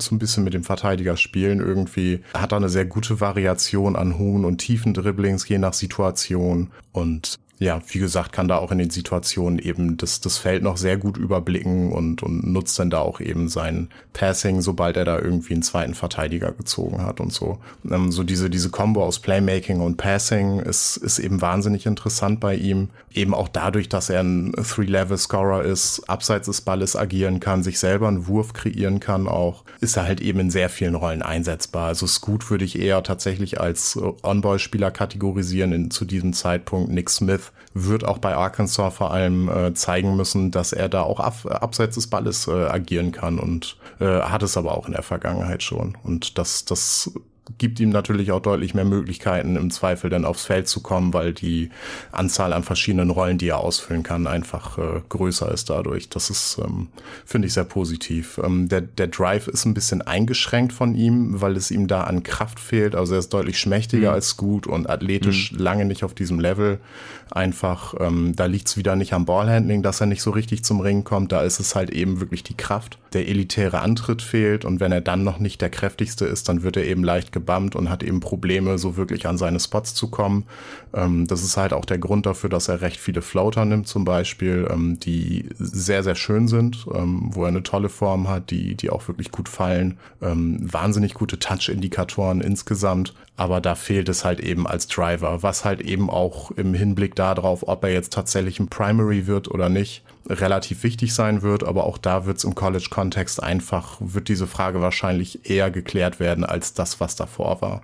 so ein bisschen mit dem Verteidiger spielen irgendwie. Hat da eine sehr gute Variation an hohen und tiefen Dribblings, je nach Situation. Und ja, wie gesagt, kann da auch in den Situationen eben das, das Feld noch sehr gut überblicken und, und nutzt dann da auch eben sein Passing, sobald er da irgendwie einen zweiten Verteidiger gezogen hat und so. Ähm, so diese, diese Combo aus Playmaking und Passing ist, ist eben wahnsinnig interessant bei ihm. Eben auch dadurch, dass er ein Three-Level-Scorer ist, abseits des Balles agieren kann, sich selber einen Wurf kreieren kann auch, ist er halt eben in sehr vielen Rollen einsetzbar. Also Scoot würde ich eher tatsächlich als On-Ball-Spieler kategorisieren in, zu diesem Zeitpunkt. Nick Smith wird auch bei Arkansas vor allem äh, zeigen müssen, dass er da auch ab, abseits des Balles äh, agieren kann und äh, hat es aber auch in der Vergangenheit schon. Und das, das gibt ihm natürlich auch deutlich mehr Möglichkeiten, im Zweifel dann aufs Feld zu kommen, weil die Anzahl an verschiedenen Rollen, die er ausfüllen kann, einfach äh, größer ist dadurch. Das ist, ähm, finde ich, sehr positiv. Ähm, der, der Drive ist ein bisschen eingeschränkt von ihm, weil es ihm da an Kraft fehlt. Also er ist deutlich schmächtiger mhm. als gut und athletisch mhm. lange nicht auf diesem Level. Einfach, ähm, da liegt es wieder nicht am Ballhandling, dass er nicht so richtig zum Ring kommt. Da ist es halt eben wirklich die Kraft. Der elitäre Antritt fehlt und wenn er dann noch nicht der kräftigste ist, dann wird er eben leicht gebammt und hat eben Probleme, so wirklich an seine Spots zu kommen. Ähm, das ist halt auch der Grund dafür, dass er recht viele Floater nimmt zum Beispiel, ähm, die sehr, sehr schön sind, ähm, wo er eine tolle Form hat, die, die auch wirklich gut fallen. Ähm, wahnsinnig gute Touch-Indikatoren insgesamt, aber da fehlt es halt eben als Driver, was halt eben auch im Hinblick darauf, ob er jetzt tatsächlich ein Primary wird oder nicht, relativ wichtig sein wird, aber auch da wird es im College-Kontext einfach, wird diese Frage wahrscheinlich eher geklärt werden als das, was davor war.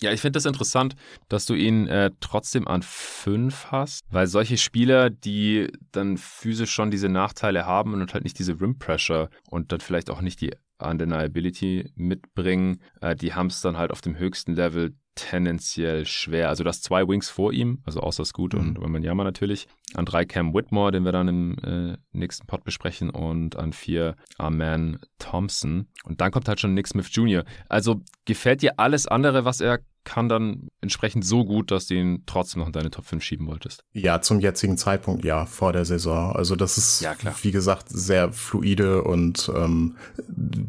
Ja, ich finde das interessant, dass du ihn äh, trotzdem an fünf hast, weil solche Spieler, die dann physisch schon diese Nachteile haben und halt nicht diese Rim Pressure und dann vielleicht auch nicht die Undeniability mitbringen, äh, die haben es dann halt auf dem höchsten Level tendenziell schwer. Also das zwei Wings vor ihm, also außer Scoot mhm. und Wembanyama natürlich. An drei Cam Whitmore, den wir dann im äh, nächsten Pod besprechen und an vier Arman Thompson. Und dann kommt halt schon Nick Smith Jr. Also gefällt dir alles andere, was er kann dann entsprechend so gut, dass du ihn trotzdem noch in deine Top 5 schieben wolltest. Ja, zum jetzigen Zeitpunkt ja, vor der Saison. Also das ist, ja, wie gesagt, sehr fluide und ähm,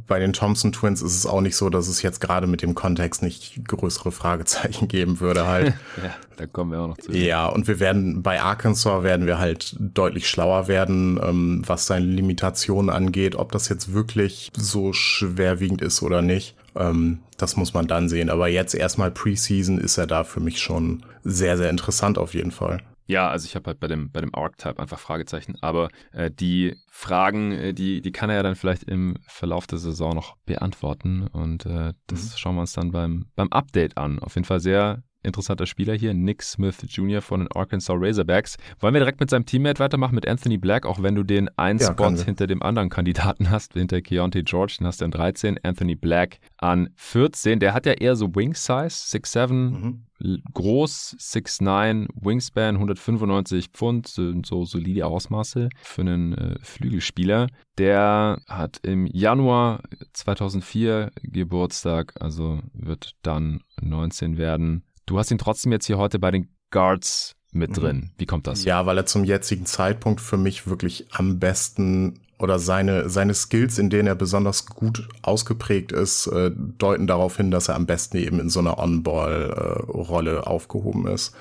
bei den Thompson Twins ist es auch nicht so, dass es jetzt gerade mit dem Kontext nicht größere Fragezeichen *laughs* geben würde halt. *laughs* ja, da kommen wir auch noch zu. Ja, und wir werden bei Arkansas werden wir halt deutlich schlauer werden, ähm, was seine Limitationen angeht, ob das jetzt wirklich so schwerwiegend ist oder nicht. Ähm, das muss man dann sehen. Aber jetzt erstmal Preseason ist er da für mich schon sehr, sehr interessant auf jeden Fall. Ja, also ich habe halt bei dem, bei dem Archetype einfach Fragezeichen, aber äh, die Fragen, äh, die, die kann er ja dann vielleicht im Verlauf der Saison noch beantworten und äh, das mhm. schauen wir uns dann beim, beim Update an. Auf jeden Fall sehr interessanter Spieler hier, Nick Smith Jr. von den Arkansas Razorbacks. Wollen wir direkt mit seinem Teammate weitermachen, mit Anthony Black, auch wenn du den einen ja, Spot hinter dem anderen Kandidaten hast, hinter Keontae George, den hast du an 13, Anthony Black an 14. Der hat ja eher so Wing Size, 6'7, mhm. groß, 6'9, Wingspan, 195 Pfund, sind so solide Ausmaße für einen äh, Flügelspieler. Der hat im Januar 2004 Geburtstag, also wird dann 19 werden. Du hast ihn trotzdem jetzt hier heute bei den Guards mit drin. Mhm. Wie kommt das? Ja, weil er zum jetzigen Zeitpunkt für mich wirklich am besten oder seine, seine Skills, in denen er besonders gut ausgeprägt ist, äh, deuten darauf hin, dass er am besten eben in so einer On-Ball-Rolle äh, aufgehoben ist.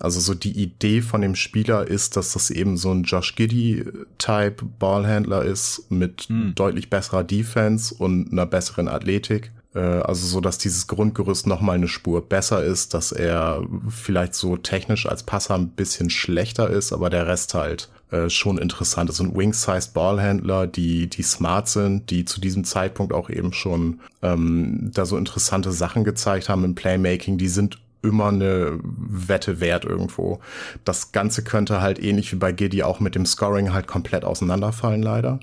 Also so die Idee von dem Spieler ist, dass das eben so ein Josh Giddy-Type Ballhändler ist mit hm. deutlich besserer Defense und einer besseren Athletik also so, dass dieses Grundgerüst noch mal eine Spur besser ist, dass er vielleicht so technisch als Passer ein bisschen schlechter ist, aber der Rest halt äh, schon interessant ist. Und Wing-Sized Ballhändler, die, die smart sind, die zu diesem Zeitpunkt auch eben schon ähm, da so interessante Sachen gezeigt haben im Playmaking, die sind immer eine Wette wert irgendwo. Das Ganze könnte halt ähnlich wie bei Giddy auch mit dem Scoring halt komplett auseinanderfallen, leider.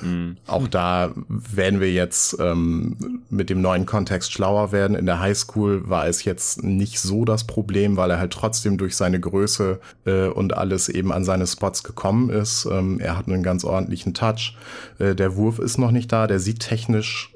Mhm. *laughs* auch da werden wir jetzt ähm, mit dem neuen Kontext schlauer werden. In der Highschool war es jetzt nicht so das Problem, weil er halt trotzdem durch seine Größe äh, und alles eben an seine Spots gekommen ist. Ähm, er hat einen ganz ordentlichen Touch. Äh, der Wurf ist noch nicht da. Der sieht technisch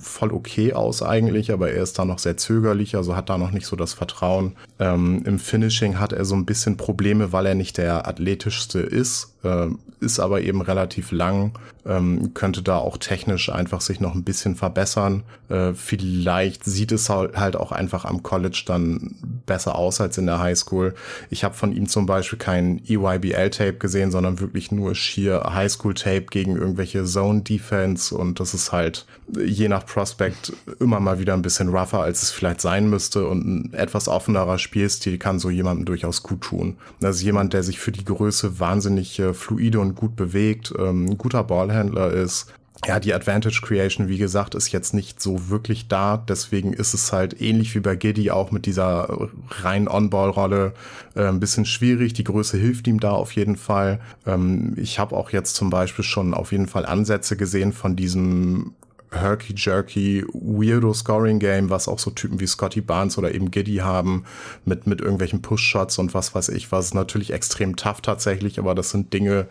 voll okay aus eigentlich, aber er ist da noch sehr zögerlich, also hat da noch nicht so das Vertrauen. Ähm, Im Finishing hat er so ein bisschen Probleme, weil er nicht der athletischste ist, äh, ist aber eben relativ lang, ähm, könnte da auch technisch einfach sich noch ein bisschen verbessern. Äh, vielleicht sieht es halt auch einfach am College dann besser aus als in der Highschool. Ich habe von ihm zum Beispiel kein EYBL-Tape gesehen, sondern wirklich nur schier Highschool-Tape gegen irgendwelche Zone-Defense und das ist halt je nach Prospect immer mal wieder ein bisschen rougher, als es vielleicht sein müsste und ein etwas offenerer Spielstil kann so jemandem durchaus gut tun. Also jemand, der sich für die Größe wahnsinnig äh, fluide und gut bewegt, ähm, guter Ballhändler ist, ja, die Advantage Creation, wie gesagt, ist jetzt nicht so wirklich da. Deswegen ist es halt ähnlich wie bei Giddy auch mit dieser reinen On-Ball-Rolle äh, ein bisschen schwierig. Die Größe hilft ihm da auf jeden Fall. Ähm, ich habe auch jetzt zum Beispiel schon auf jeden Fall Ansätze gesehen von diesem herky-jerky, weirdo Scoring-Game, was auch so Typen wie Scotty Barnes oder eben Giddy haben, mit, mit irgendwelchen Push-Shots und was weiß ich, was natürlich extrem tough tatsächlich, aber das sind Dinge,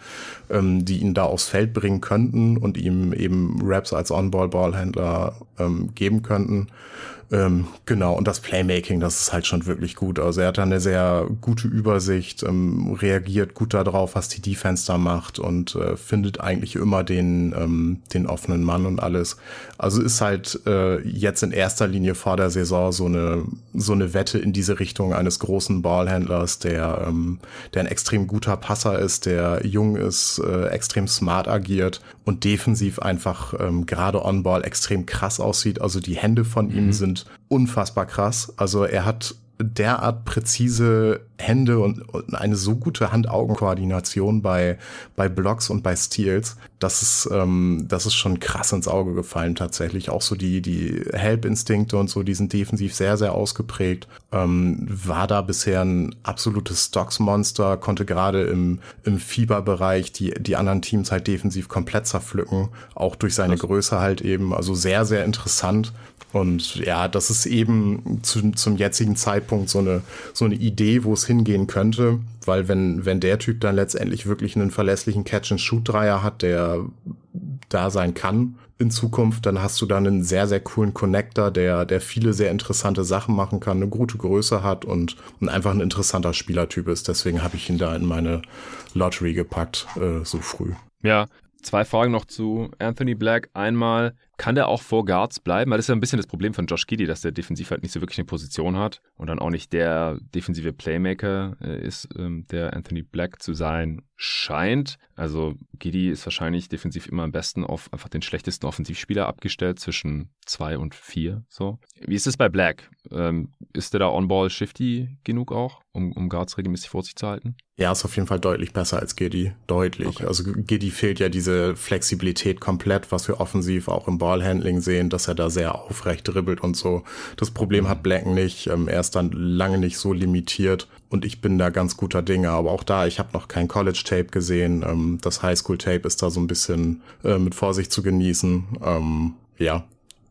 ähm, die ihn da aufs Feld bringen könnten und ihm eben Raps als On-Ball-Ballhändler ähm, geben könnten. Ähm, genau, und das Playmaking, das ist halt schon wirklich gut. Also er hat da eine sehr gute Übersicht, ähm, reagiert gut darauf, was die Defense da macht und äh, findet eigentlich immer den, ähm, den offenen Mann und alles. Also ist halt äh, jetzt in erster Linie vor der Saison so eine, so eine Wette in diese Richtung eines großen Ballhändlers, der, ähm, der ein extrem guter Passer ist, der jung ist, äh, extrem smart agiert und defensiv einfach ähm, gerade on-ball extrem krass aussieht. Also die Hände von mhm. ihm sind unfassbar krass. Also er hat derart präzise Hände und, und eine so gute Hand-Augen-Koordination bei, bei Blocks und bei Steals, das ist, ähm, das ist schon krass ins Auge gefallen tatsächlich. Auch so die, die Help-Instinkte und so, die sind defensiv sehr, sehr ausgeprägt. Ähm, war da bisher ein absolutes Stocks-Monster, konnte gerade im, im Fieberbereich die, die anderen Teams halt defensiv komplett zerpflücken, auch durch seine Größe halt eben. Also sehr, sehr interessant. Und ja, das ist eben zu, zum jetzigen Zeitpunkt so eine, so eine Idee, wo es hingehen könnte. Weil wenn, wenn der Typ dann letztendlich wirklich einen verlässlichen Catch-and-Shoot-Dreier hat, der da sein kann in Zukunft, dann hast du dann einen sehr, sehr coolen Connector, der, der viele sehr interessante Sachen machen kann, eine gute Größe hat und, und einfach ein interessanter Spielertyp ist. Deswegen habe ich ihn da in meine Lottery gepackt, äh, so früh. Ja, Zwei Fragen noch zu Anthony Black. Einmal, kann der auch vor Guards bleiben? Weil das ist ja ein bisschen das Problem von Josh Giddy, dass der defensiv halt nicht so wirklich eine Position hat und dann auch nicht der defensive Playmaker äh, ist, ähm, der Anthony Black zu sein scheint. Also Giddy ist wahrscheinlich defensiv immer am besten auf einfach den schlechtesten Offensivspieler abgestellt zwischen zwei und vier. So. Wie ist es bei Black? Ähm, ist der da on-ball shifty genug auch, um, um Guards regelmäßig vor sich zu halten? Ja, ist auf jeden Fall deutlich besser als Giddy. Deutlich. Okay. Also Giddy fehlt ja diese Flexibilität komplett, was wir offensiv auch im Ballhandling sehen, dass er da sehr aufrecht dribbelt und so. Das Problem hat Black nicht. Ähm, er ist dann lange nicht so limitiert und ich bin da ganz guter Dinge. Aber auch da, ich habe noch kein College-Tape gesehen. Ähm, das Highschool-Tape ist da so ein bisschen äh, mit Vorsicht zu genießen. Ähm, ja,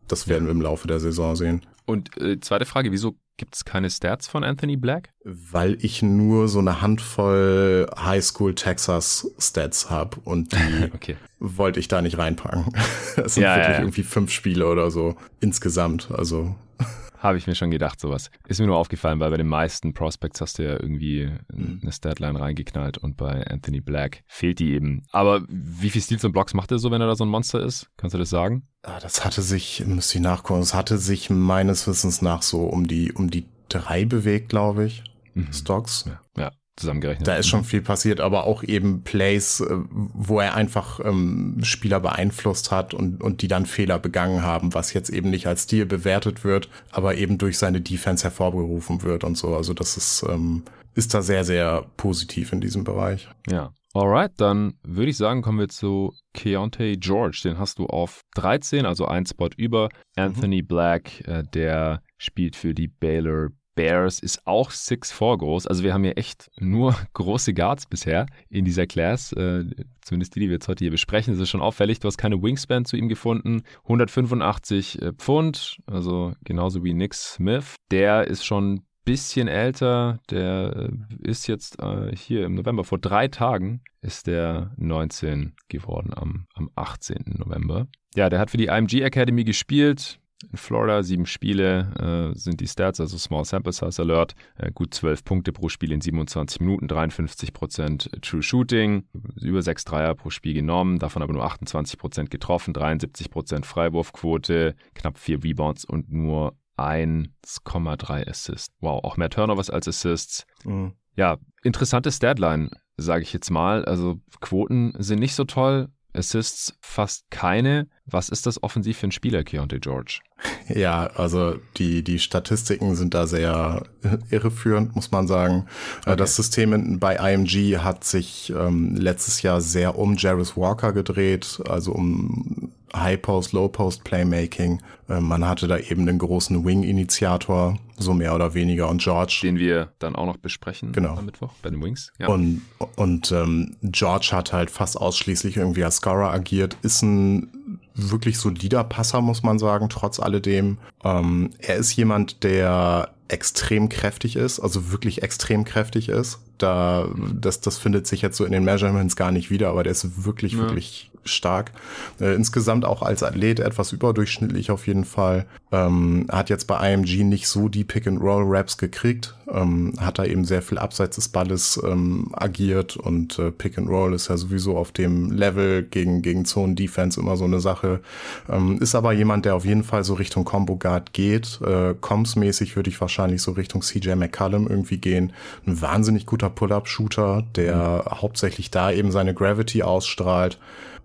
das werden wir im Laufe der Saison sehen. Und äh, zweite Frage, wieso gibt es keine Stats von Anthony Black? Weil ich nur so eine Handvoll Highschool Texas Stats habe und die *laughs* okay. wollte ich da nicht reinpacken. *laughs* Das sind ja, wirklich ja, ja. irgendwie fünf Spiele oder so insgesamt. Also *laughs* habe ich mir schon gedacht, sowas. Ist mir nur aufgefallen, weil bei den meisten Prospects hast du ja irgendwie mhm. eine Statline reingeknallt und bei Anthony Black fehlt die eben. Aber wie viel Steals und Blocks macht er so, wenn er da so ein Monster ist? Kannst du das sagen? Ah, das hatte sich, müsste ich nachgucken, es hatte sich meines Wissens nach so um die, um die drei bewegt, glaube ich. Mhm. Stocks. Ja, ja zusammengerechnet. Da ist schon viel passiert, aber auch eben Plays, äh, wo er einfach ähm, Spieler beeinflusst hat und, und die dann Fehler begangen haben, was jetzt eben nicht als Stil bewertet wird, aber eben durch seine Defense hervorgerufen wird und so. Also das ist, ähm, ist da sehr, sehr positiv in diesem Bereich. Ja. Alright, dann würde ich sagen, kommen wir zu Keontae George. Den hast du auf 13, also ein Spot über. Mhm. Anthony mhm. Black, äh, der spielt für die Baylor Bears ist auch 6'4 groß. Also wir haben hier echt nur *laughs* große Guards bisher in dieser Class. Äh, zumindest die, die wir jetzt heute hier besprechen. Das ist schon auffällig. Du hast keine Wingspan zu ihm gefunden. 185 äh, Pfund, also genauso wie Nick Smith. Der ist schon ein bisschen älter. Der äh, ist jetzt äh, hier im November. Vor drei Tagen ist der 19 geworden am, am 18. November. Ja, der hat für die IMG Academy gespielt in Florida. Sieben Spiele äh, sind die Stats, also Small Sample Size Alert. Äh, gut zwölf Punkte pro Spiel in 27 Minuten, 53 Prozent True Shooting, über sechs Dreier pro Spiel genommen, davon aber nur 28 Prozent getroffen, 73 Prozent Freiwurfquote, knapp vier Rebounds und nur 1,3 Assists. Wow, auch mehr Turnovers als Assists. Mhm. Ja, interessante Statline, sage ich jetzt mal. Also Quoten sind nicht so toll, Assists fast keine. Was ist das offensiv für ein Spieler, Keontae George? *laughs* Ja, also die, die Statistiken sind da sehr irreführend, muss man sagen. Äh, okay. Das System bei IMG hat sich ähm, letztes Jahr sehr um Jarvis Walker gedreht, also um High Post, Low Post Playmaking. Äh, man hatte da eben den großen Wing-Initiator, so mehr oder weniger, und George. Den wir dann auch noch besprechen genau. am Mittwoch bei den Wings. Ja. Und, und ähm, George hat halt fast ausschließlich irgendwie als Scorer agiert, ist ein wirklich solider Passer, muss man sagen, trotz alledem. Ähm, er ist jemand, der extrem kräftig ist, also wirklich extrem kräftig ist. Da, das, das findet sich jetzt so in den Measurements gar nicht wieder, aber der ist wirklich, ja. wirklich stark. Äh, insgesamt auch als Athlet etwas überdurchschnittlich auf jeden Fall. Ähm, hat jetzt bei IMG nicht so die Pick-and-Roll-Raps gekriegt. Ähm, hat da eben sehr viel abseits des Balles ähm, agiert und äh, Pick-and-Roll ist ja sowieso auf dem Level gegen, gegen Zone-Defense immer so eine Sache. Ähm, ist aber jemand, der auf jeden Fall so Richtung Combo Guard geht. Äh, Comms-mäßig würde ich wahrscheinlich so Richtung CJ McCallum irgendwie gehen. Ein wahnsinnig guter Pull-Up-Shooter, der mhm. hauptsächlich da eben seine Gravity ausstrahlt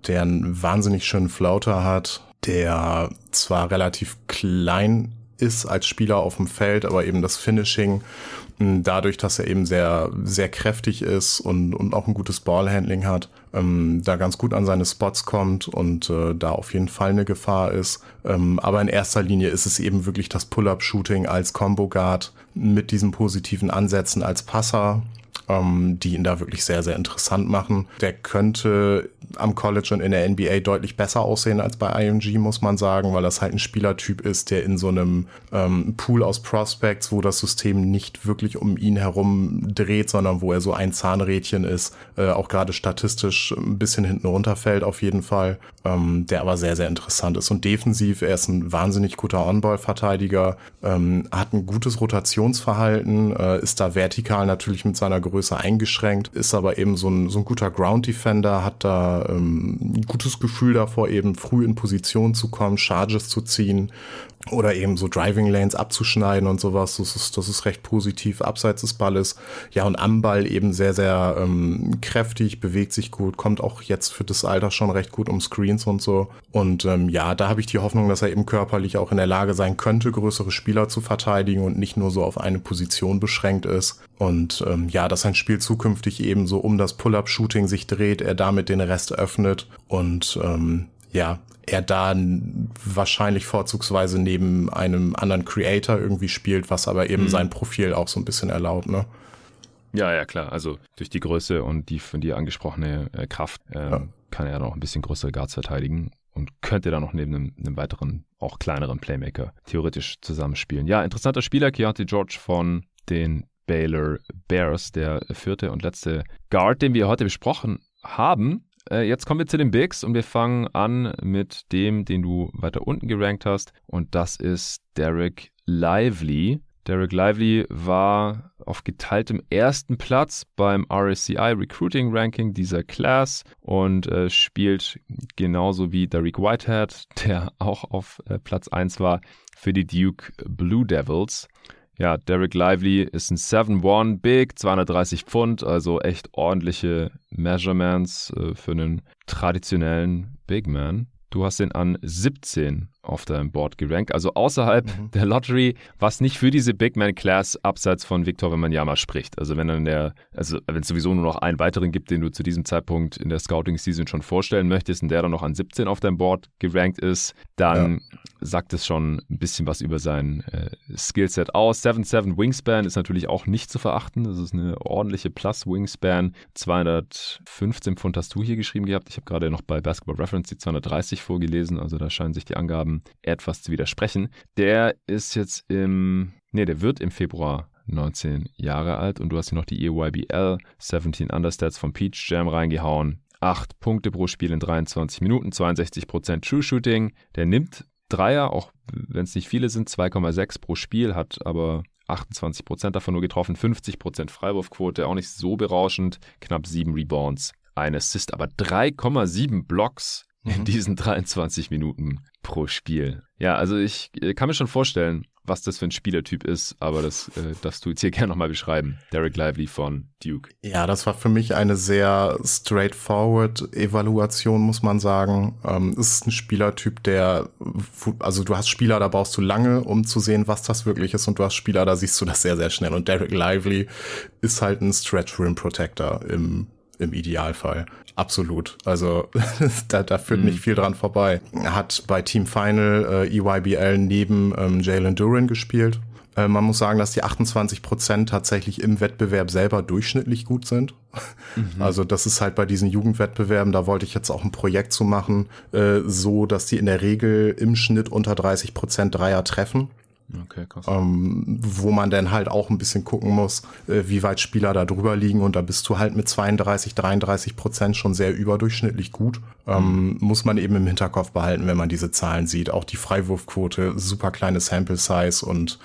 der einen wahnsinnig schönen Flauter hat, der zwar relativ klein ist als Spieler auf dem Feld, aber eben das Finishing dadurch, dass er eben sehr, sehr kräftig ist und, und auch ein gutes Ballhandling hat, ähm, da ganz gut an seine Spots kommt und äh, da auf jeden Fall eine Gefahr ist. Ähm, aber in erster Linie ist es eben wirklich das Pull-Up-Shooting als Combo Guard mit diesen positiven Ansätzen als Passer ähm, die ihn da wirklich sehr, sehr interessant machen. Der könnte am College und in der NBA deutlich besser aussehen als bei IMG, muss man sagen, weil das halt ein Spielertyp ist, der in so einem ähm, Pool aus Prospects, wo das System nicht wirklich um ihn herum dreht, sondern wo er so ein Zahnrädchen ist, äh, auch gerade statistisch ein bisschen hinten runterfällt auf jeden Fall, ähm, der aber sehr, sehr interessant ist. Und defensiv, er ist ein wahnsinnig guter On-Ball-Verteidiger, ähm, hat ein gutes Rotationsverhalten, äh, ist da vertikal natürlich mit seiner Größe eingeschränkt, ist aber eben so ein, so ein guter Ground Defender, hat da ähm, ein gutes Gefühl davor, eben früh in Position zu kommen, Charges zu ziehen oder eben so Driving Lanes abzuschneiden und sowas. Das ist, das ist recht positiv abseits des Balles. Ja, und am Ball eben sehr, sehr ähm, kräftig, bewegt sich gut, kommt auch jetzt für das Alter schon recht gut um Screens und so. Und ähm, ja, da habe ich die Hoffnung, dass er eben körperlich auch in der Lage sein könnte, größere Spieler zu verteidigen und nicht nur so auf eine Position beschränkt ist. Und ähm, ja, dass sein Spiel zukünftig eben so um das Pull-up-Shooting sich dreht, er damit den Rest öffnet und ähm, ja, er da wahrscheinlich vorzugsweise neben einem anderen Creator irgendwie spielt, was aber eben mhm. sein Profil auch so ein bisschen erlaubt, ne? Ja, ja, klar. Also durch die Größe und die von dir angesprochene äh, Kraft äh, ja. kann er noch ein bisschen größere Guards verteidigen und könnte da noch neben einem, einem, weiteren, auch kleineren Playmaker theoretisch zusammenspielen. Ja, interessanter Spieler, Keontae George von den Baylor Bears, der vierte und letzte Guard, den wir heute besprochen haben. Äh, jetzt kommen wir zu den Bigs und wir fangen an mit dem, den du weiter unten gerankt hast. Und das ist Derek Lively. Derek Lively war auf geteiltem ersten Platz beim RSCI Recruiting Ranking dieser Class und äh, spielt genauso wie Derek Whitehead, *laughs* der auch auf äh, Platz 1 war, für die Duke Blue Devils. Ja, Derek Lively ist ein 7-1 Big, 230 Pfund, also echt ordentliche Measurements äh, für einen traditionellen Big Man. Du hast ihn an 17 auf deinem Board gerankt, also außerhalb mhm. der Lottery, was nicht für diese Big Man Class abseits von Victor Wembanyama spricht. Also wenn dann der, also wenn es sowieso nur noch einen weiteren gibt, den du zu diesem Zeitpunkt in der Scouting Season schon vorstellen möchtest und der dann noch an 17 auf deinem Board gerankt ist, dann ja. sagt es schon ein bisschen was über sein äh, Skillset aus. 7-7 Wingspan ist natürlich auch nicht zu verachten. Das ist eine ordentliche Plus Wingspan. 215 Pfund hast du hier geschrieben gehabt. Ich habe gerade noch bei Basketball Reference die 230 vorgelesen, also da scheinen sich die Angaben etwas zu widersprechen. Der ist jetzt im, nee, der wird im Februar 19 Jahre alt und du hast hier noch die EYBL 17 Understats von Peach Jam reingehauen. 8 Punkte pro Spiel in 23 Minuten, 62% True Shooting. Der nimmt Dreier, auch wenn es nicht viele sind, 2,6 pro Spiel, hat aber 28% davon nur getroffen, 50% Freiwurfquote, auch nicht so berauschend, knapp 7 Rebounds, ein Assist, aber 3,7 Blocks in mhm. diesen 23 Minuten pro Spiel. Ja, also ich äh, kann mir schon vorstellen, was das für ein Spielertyp ist, aber das äh, darfst du jetzt hier *laughs* gerne nochmal beschreiben. Derek Lively von Duke. Ja, das war für mich eine sehr straightforward Evaluation, muss man sagen. Ähm, es ist ein Spielertyp, der, also du hast Spieler, da brauchst du lange, um zu sehen, was das wirklich ist, und du hast Spieler, da siehst du das sehr, sehr schnell. Und Derek Lively ist halt ein Stretch Rim Protector im im Idealfall. Absolut. Also *laughs* da, da führt mhm. nicht viel dran vorbei. Er hat bei Team Final äh, EYBL neben ähm, Jalen Duran gespielt. Äh, man muss sagen, dass die 28 Prozent tatsächlich im Wettbewerb selber durchschnittlich gut sind. Mhm. Also das ist halt bei diesen Jugendwettbewerben, da wollte ich jetzt auch ein Projekt zu machen, äh, so dass die in der Regel im Schnitt unter 30 Prozent Dreier treffen. Okay, krass. Ähm, wo man dann halt auch ein bisschen gucken muss, äh, wie weit Spieler da drüber liegen. Und da bist du halt mit 32, 33 Prozent schon sehr überdurchschnittlich gut. Ähm. Muss man eben im Hinterkopf behalten, wenn man diese Zahlen sieht. Auch die Freiwurfquote, super kleine Sample Size und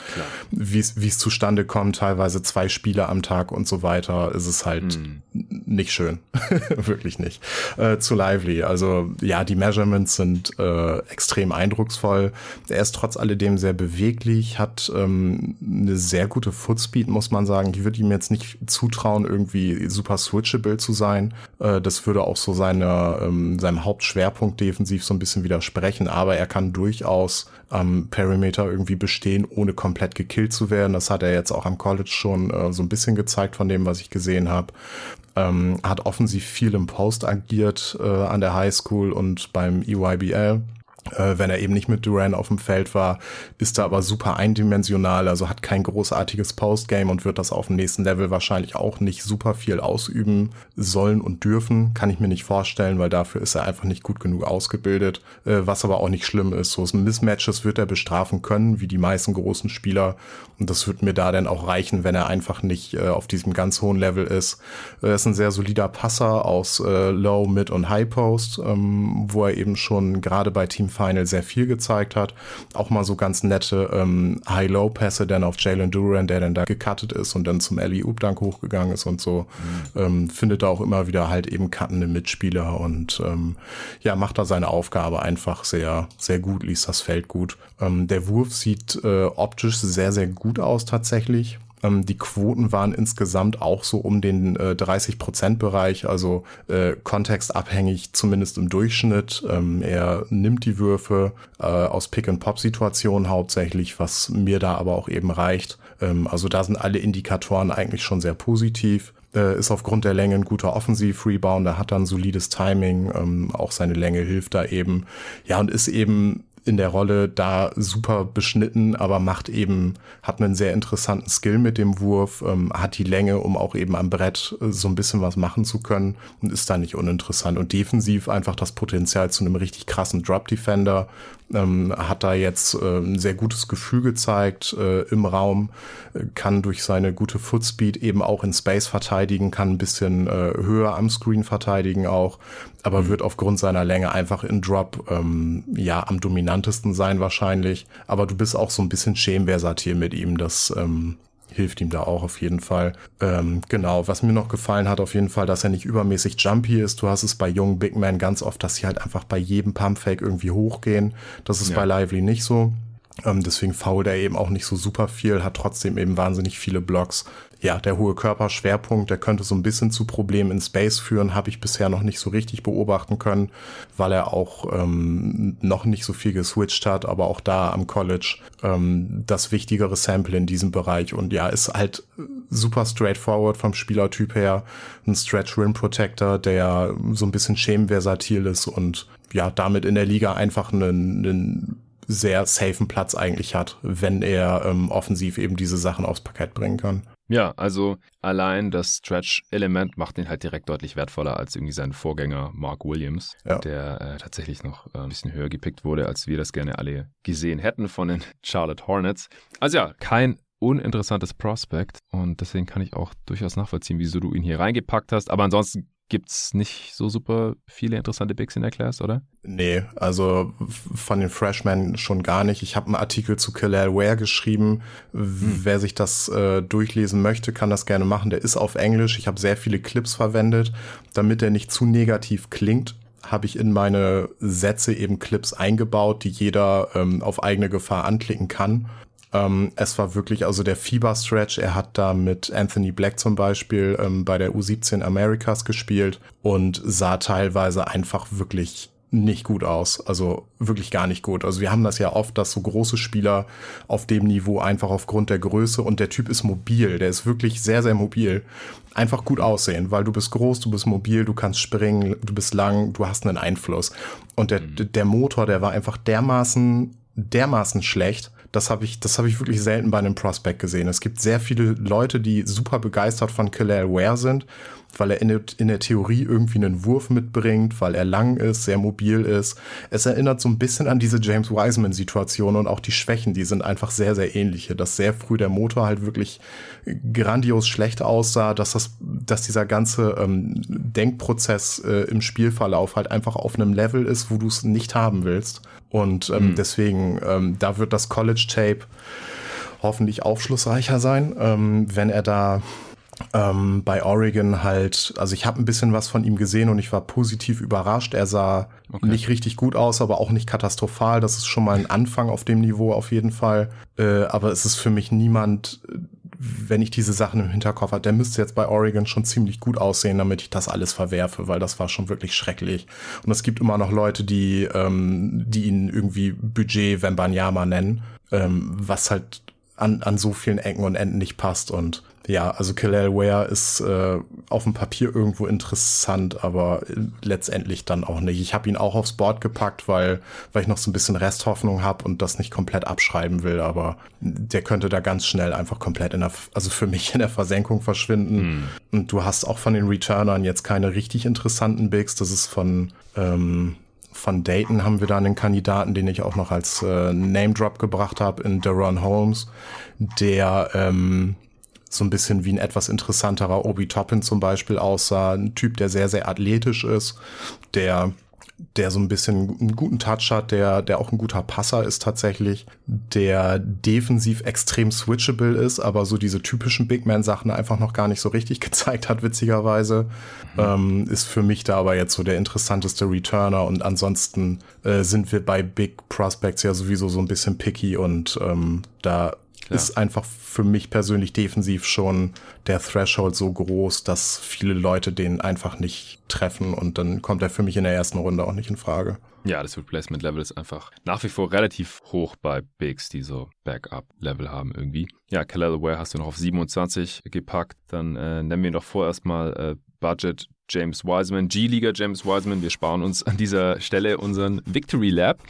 wie es zustande kommt, teilweise zwei Spiele am Tag und so weiter, ist es halt mhm. nicht schön. *laughs* Wirklich nicht. Äh, zu lively. Also ja, die Measurements sind äh, extrem eindrucksvoll. Er ist trotz alledem sehr beweglich, hat ähm, eine sehr gute Footspeed, muss man sagen. Ich würde ihm jetzt nicht zutrauen, irgendwie super switchable zu sein. Äh, das würde auch so seine, ähm, seinem Hauptschwerpunkt defensiv so ein bisschen widersprechen, aber er kann durchaus am Perimeter irgendwie bestehen, ohne komplett gekillt zu werden. Das hat er jetzt auch am College schon äh, so ein bisschen gezeigt von dem, was ich gesehen habe. Ähm, hat offensiv viel im Post agiert äh, an der High School und beim EYBL wenn er eben nicht mit Duran auf dem Feld war, ist er aber super eindimensional, also hat kein großartiges Postgame und wird das auf dem nächsten Level wahrscheinlich auch nicht super viel ausüben sollen und dürfen. Kann ich mir nicht vorstellen, weil dafür ist er einfach nicht gut genug ausgebildet, äh, was aber auch nicht schlimm ist. So Mismatches wird er bestrafen können, wie die meisten großen Spieler und das wird mir da dann auch reichen, wenn er einfach nicht äh, auf diesem ganz hohen Level ist. Er ist ein sehr solider Passer aus Low, Mid und High Post, ähm, wo er eben schon gerade bei Team Final sehr viel gezeigt hat. Auch mal so ganz nette ähm, High-Low-Pässe dann auf Jalen Duran, der dann da gecuttet ist und dann zum Ellie Oop-Dank hochgegangen ist und so. Mhm. Ähm, findet da auch immer wieder halt eben cuttende Mitspieler und ähm, ja, macht da seine Aufgabe einfach sehr, sehr gut, liest das Feld gut. Ähm, der Wurf sieht äh, optisch sehr, sehr gut aus tatsächlich. Ähm, die Quoten waren insgesamt auch so um den äh, 30-Prozent-Bereich, also äh, kontextabhängig zumindest im Durchschnitt. Ähm, er nimmt die Würfe äh, aus Pick-and-Pop-Situationen hauptsächlich, was mir da aber auch eben reicht. Ähm, also da sind alle Indikatoren eigentlich schon sehr positiv äh, ist aufgrund der Länge ein guter Offensiv-Rebounder, hat dann solides Timing, ähm, auch seine Länge hilft da eben. Ja, und ist eben in der Rolle da super beschnitten, aber macht eben, hat einen sehr interessanten Skill mit dem Wurf, ähm, hat die Länge, um auch eben am Brett äh, so ein bisschen was machen zu können und ist da nicht uninteressant. Und defensiv einfach das Potenzial zu einem richtig krassen Drop Defender, ähm, hat da jetzt äh, ein sehr gutes Gefühl gezeigt äh, im Raum, äh, kann durch seine gute Footspeed eben auch in Space verteidigen, kann ein bisschen äh, höher am Screen verteidigen auch, aber mhm. wird aufgrund seiner Länge einfach in Drop ähm, ja am dominantesten sein wahrscheinlich. Aber du bist auch so ein bisschen schemversatil mit ihm, das ähm, hilft ihm da auch auf jeden Fall. Ähm, genau, was mir noch gefallen hat, auf jeden Fall, dass er nicht übermäßig jumpy ist. Du hast es bei jungen Big Men ganz oft, dass sie halt einfach bei jedem Pumpfake irgendwie hochgehen. Das ist ja. bei Lively nicht so. Ähm, deswegen fault er eben auch nicht so super viel, hat trotzdem eben wahnsinnig viele Blocks ja, der hohe Körperschwerpunkt, der könnte so ein bisschen zu Problemen in Space führen, habe ich bisher noch nicht so richtig beobachten können, weil er auch ähm, noch nicht so viel geswitcht hat, aber auch da am College ähm, das wichtigere Sample in diesem Bereich und ja, ist halt super straightforward vom Spielertyp her, ein Stretch Rim Protector, der so ein bisschen schemenversatil ist und ja, damit in der Liga einfach einen, einen sehr safen Platz eigentlich hat, wenn er ähm, offensiv eben diese Sachen aufs Parkett bringen kann. Ja, also allein das Stretch-Element macht ihn halt direkt deutlich wertvoller als irgendwie sein Vorgänger Mark Williams, ja. der äh, tatsächlich noch äh, ein bisschen höher gepickt wurde, als wir das gerne alle gesehen hätten von den *laughs* Charlotte Hornets. Also ja, kein uninteressantes Prospect und deswegen kann ich auch durchaus nachvollziehen, wieso du ihn hier reingepackt hast. Aber ansonsten gibt es nicht so super viele interessante Bigs in der Class, oder? Nee, also von den Freshmen schon gar nicht. Ich habe einen Artikel zu Khalil Ware geschrieben. Hm. Wer sich das äh, durchlesen möchte, kann das gerne machen. Der ist auf Englisch. Ich habe sehr viele Clips verwendet, damit er nicht zu negativ klingt habe ich in meine Sätze eben Clips eingebaut, die jeder ähm, auf eigene Gefahr anklicken kann. Ähm, es war wirklich also der Fieber-Stretch. Er hat da mit Anthony Black zum Beispiel ähm, bei der U17 Americas gespielt und sah teilweise einfach wirklich nicht gut aus. Also wirklich gar nicht gut. Also wir haben das ja oft, dass so große Spieler auf dem Niveau einfach aufgrund der Größe und der Typ ist mobil. Der ist wirklich sehr, sehr mobil. Einfach gut aussehen, weil du bist groß, du bist mobil, du kannst springen, du bist lang, du hast einen Einfluss. Und der, mhm. der Motor, der war einfach dermaßen, dermaßen schlecht, Das habe ich, das habe ich wirklich selten bei einem Prospect gesehen. Es gibt sehr viele Leute, die super begeistert von Khalil Ware sind weil er in der, in der Theorie irgendwie einen Wurf mitbringt, weil er lang ist, sehr mobil ist. Es erinnert so ein bisschen an diese James Wiseman-Situation und auch die Schwächen, die sind einfach sehr, sehr ähnliche. Dass sehr früh der Motor halt wirklich grandios schlecht aussah, dass das, dass dieser ganze ähm, Denkprozess äh, im Spielverlauf halt einfach auf einem Level ist, wo du es nicht haben willst. Und ähm, mhm. deswegen, ähm, da wird das College Tape hoffentlich aufschlussreicher sein, ähm, wenn er da ähm, bei Oregon halt, also ich habe ein bisschen was von ihm gesehen und ich war positiv überrascht. Er sah okay. nicht richtig gut aus, aber auch nicht katastrophal. Das ist schon mal ein Anfang auf dem Niveau auf jeden Fall. Äh, aber es ist für mich niemand, wenn ich diese Sachen im Hinterkopf habe, der müsste jetzt bei Oregon schon ziemlich gut aussehen, damit ich das alles verwerfe, weil das war schon wirklich schrecklich. Und es gibt immer noch Leute, die, ähm, die ihn irgendwie Budget Wembanyama nennen, ähm, was halt an, an so vielen Ecken und Enden nicht passt. Und ja, also Khalil Ware ist äh, auf dem Papier irgendwo interessant, aber letztendlich dann auch nicht. Ich habe ihn auch aufs Board gepackt, weil, weil ich noch so ein bisschen Resthoffnung habe und das nicht komplett abschreiben will, aber der könnte da ganz schnell einfach komplett in der, also für mich in der Versenkung verschwinden. Mhm. Und du hast auch von den Returnern jetzt keine richtig interessanten Bigs. Das ist von ähm, von Dayton haben wir da einen Kandidaten, den ich auch noch als äh, Name Drop gebracht habe in Deron Holmes, der ähm, so ein bisschen wie ein etwas interessanterer Obi Toppin zum Beispiel aussah. Ein Typ, der sehr, sehr athletisch ist, der der so ein bisschen einen guten Touch hat, der, der auch ein guter Passer ist tatsächlich, der defensiv extrem switchable ist, aber so diese typischen Big Man-Sachen einfach noch gar nicht so richtig *laughs* gezeigt hat, witzigerweise, mhm. ähm, ist für mich da aber jetzt so der interessanteste Returner und ansonsten äh, sind wir bei Big Prospects ja sowieso so ein bisschen picky und ähm, da Klar. ist einfach für mich persönlich defensiv schon der Threshold so groß, dass viele Leute den einfach nicht treffen und dann kommt er für mich in der ersten Runde auch nicht in Frage. Ja, das Replacement-Level ist einfach nach wie vor relativ hoch bei Bigs, die so Backup-Level haben irgendwie. Ja, Khalil Ware hast du noch auf 27 gepackt. Dann äh, nennen wir doch vorerst mal äh, Budget James Wiseman, G-Liga James Wiseman. Wir sparen uns an dieser Stelle unseren Victory Lab.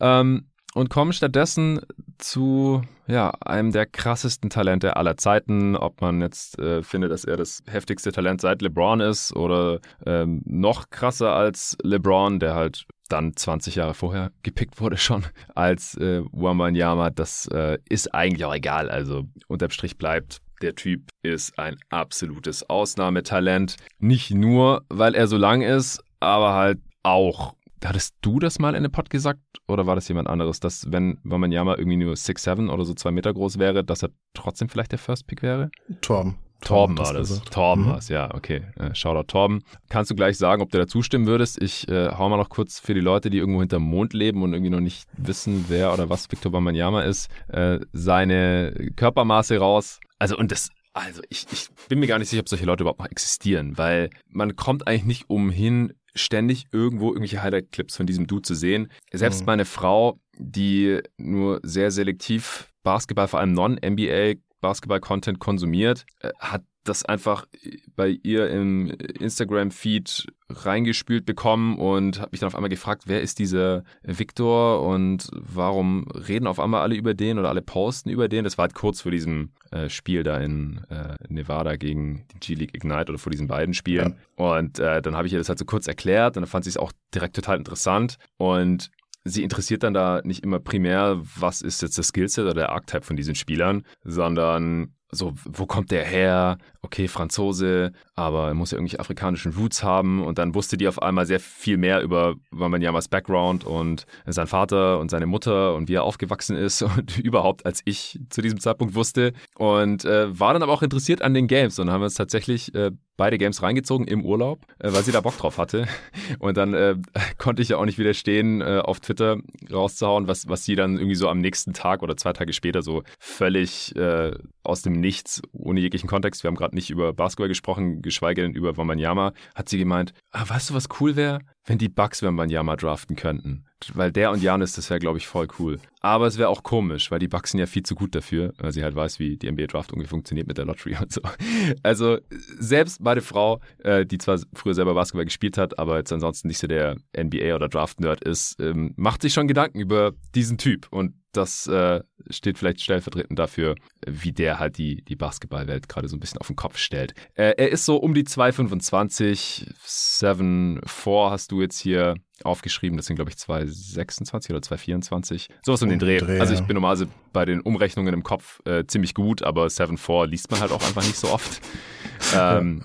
Ähm, und kommen stattdessen zu ja, einem der krassesten Talente aller Zeiten. Ob man jetzt äh, findet, dass er das heftigste Talent seit LeBron ist oder ähm, noch krasser als LeBron, der halt dann 20 Jahre vorher gepickt wurde schon *laughs* als äh, Wambanyama, das äh, ist eigentlich auch egal. Also unterm Strich bleibt, der Typ ist ein absolutes Ausnahmetalent. Nicht nur, weil er so lang ist, aber halt auch Hattest du das mal in einem Pod gesagt oder war das jemand anderes, dass wenn Wamanyama irgendwie nur 6'7 oder so zwei Meter groß wäre, dass er trotzdem vielleicht der First Pick wäre? Torben. Torben, Torben war das. Gesagt. Torben mhm. war es, ja, okay. Äh, Shoutout Torben. Kannst du gleich sagen, ob du da zustimmen würdest? Ich äh, hau mal noch kurz für die Leute, die irgendwo hinterm Mond leben und irgendwie noch nicht wissen, wer oder was Victor Wamanyama ist, äh, seine Körpermaße raus. Also, und das, also ich, ich bin mir gar nicht sicher, ob solche Leute überhaupt noch existieren, weil man kommt eigentlich nicht umhin, ständig irgendwo irgendwelche Highlight-Clips von diesem Dude zu sehen. Selbst mhm. meine Frau, die nur sehr selektiv Basketball, vor allem Non-NBA Basketball-Content konsumiert, äh, hat das einfach bei ihr im Instagram-Feed reingespült bekommen und habe mich dann auf einmal gefragt, wer ist dieser Victor und warum reden auf einmal alle über den oder alle posten über den. Das war halt kurz vor diesem äh, Spiel da in äh, Nevada gegen die G-League Ignite oder vor diesen beiden Spielen. Ja. Und äh, dann habe ich ihr das halt so kurz erklärt und dann fand sie es auch direkt total interessant und sie interessiert dann da nicht immer primär, was ist jetzt das Skillset oder der Archetype von diesen Spielern, sondern so, wo kommt der her? Okay, Franzose, aber er muss ja irgendwelche afrikanischen Roots haben. Und dann wusste die auf einmal sehr viel mehr über Wambanyamas Background und sein Vater und seine Mutter und wie er aufgewachsen ist *laughs* und überhaupt als ich zu diesem Zeitpunkt wusste. Und äh, war dann aber auch interessiert an den Games und haben uns tatsächlich äh, beide Games reingezogen im Urlaub, äh, weil sie da Bock drauf hatte. *laughs* Und dann äh, konnte ich ja auch nicht widerstehen, äh, auf Twitter rauszuhauen, was, was sie dann irgendwie so am nächsten Tag oder zwei Tage später so völlig äh, aus dem Nichts, ohne jeglichen Kontext, wir haben gerade nicht über Basketball gesprochen, geschweige denn über Wamanyama, hat sie gemeint, ah, weißt du, was cool wäre? wenn die Bucks Wembanyama draften könnten. Weil der und Janis, das wäre, glaube ich, voll cool. Aber es wäre auch komisch, weil die Bucks sind ja viel zu gut dafür, weil sie halt weiß, wie die NBA-Draft ungefähr funktioniert mit der Lottery *laughs* und so. Also selbst meine Frau, äh, die zwar früher selber Basketball gespielt hat, aber jetzt ansonsten nicht so der NBA- oder Draft-Nerd ist, ähm, macht sich schon Gedanken über diesen Typ. Und das äh, steht vielleicht stellvertretend dafür, wie der halt die, die Basketballwelt gerade so ein bisschen auf den Kopf stellt. Äh, er ist so um die 2,25, 7,4 hast du jetzt hier aufgeschrieben. Das sind, glaube ich, 2,26 oder 2,24. Sowas um den Dreh. Dreh. Also ich bin normalerweise bei den Umrechnungen im Kopf äh, ziemlich gut, aber 7,4 liest man halt auch einfach nicht so oft. *laughs* ähm,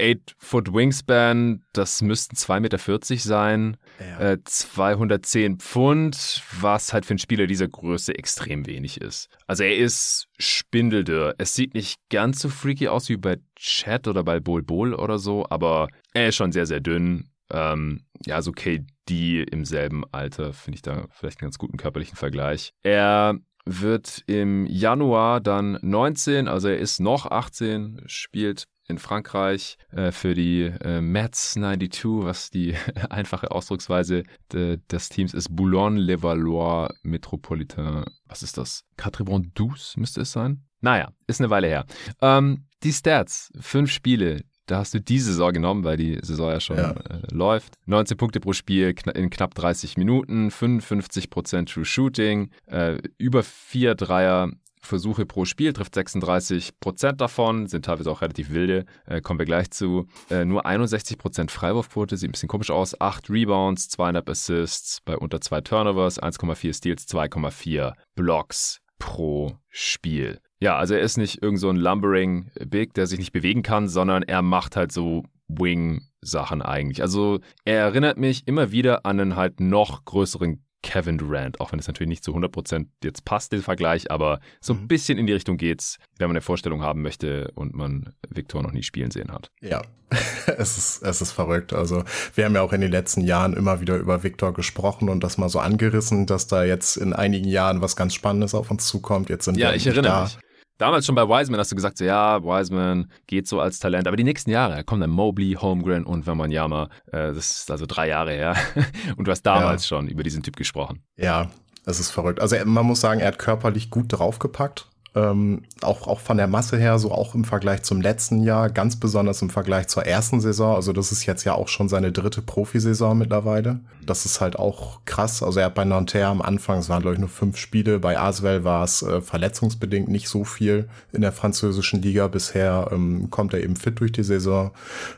8 Foot Wingspan, das müssten 2,40 Meter sein. Ja. Äh, 210 Pfund, was halt für einen Spieler dieser Größe extrem wenig ist. Also er ist spindeldürr. Es sieht nicht ganz so freaky aus wie bei Chat oder bei Bol Bol oder so, aber er ist schon sehr, sehr dünn. Ähm, ja, so KD im selben Alter finde ich da vielleicht einen ganz guten körperlichen Vergleich. Er wird im Januar dann 19, also er ist noch 18, spielt in Frankreich äh, für die äh, Mets 92, was die *laughs* einfache Ausdrucksweise de, des Teams ist. Boulogne-le-Valois Metropolitain. Was ist das? Catribon 12 müsste es sein? Naja, ist eine Weile her. Ähm, die Stats, fünf Spiele, da hast du diese Saison genommen, weil die Saison ja schon ja. Äh, läuft. 19 Punkte pro Spiel in knapp 30 Minuten, 55% True Shooting, äh, über vier Dreier Versuche pro Spiel, trifft 36% davon, sind teilweise auch relativ wilde, äh, kommen wir gleich zu. Äh, nur 61% Freiwurfquote, sieht ein bisschen komisch aus. 8 Rebounds, 200 Assists bei unter 2 Turnovers, 1,4 Steals, 2,4 Blocks pro Spiel. Ja, also er ist nicht irgend so ein Lumbering Big, der sich nicht bewegen kann, sondern er macht halt so Wing-Sachen eigentlich. Also er erinnert mich immer wieder an einen halt noch größeren Kevin Durant, auch wenn es natürlich nicht zu 100% jetzt passt, der Vergleich, aber so ein mhm. bisschen in die Richtung geht's, wenn man eine Vorstellung haben möchte und man Victor noch nie spielen sehen hat. Ja, *laughs* es ist, es ist verrückt. Also wir haben ja auch in den letzten Jahren immer wieder über Victor gesprochen und das mal so angerissen, dass da jetzt in einigen Jahren was ganz Spannendes auf uns zukommt. Jetzt sind ja, wir ich erinnere da. mich. Damals schon bei Wiseman hast du gesagt, so, ja, Wiseman geht so als Talent. Aber die nächsten Jahre kommen dann Mobley, Holmgren und Wembanyama. Äh, das ist also drei Jahre her. *laughs* und du hast damals ja. schon über diesen Typ gesprochen. Ja, es ist verrückt. Also man muss sagen, er hat körperlich gut draufgepackt. Ähm, auch, auch von der Masse her, so auch im Vergleich zum letzten Jahr, ganz besonders im Vergleich zur ersten Saison. Also das ist jetzt ja auch schon seine dritte Profisaison mittlerweile. Das ist halt auch krass. Also er hat bei Nanterre am Anfang, es waren glaube ich nur fünf Spiele, bei Aswell war es äh, verletzungsbedingt nicht so viel in der französischen Liga. Bisher ähm, kommt er eben fit durch die Saison.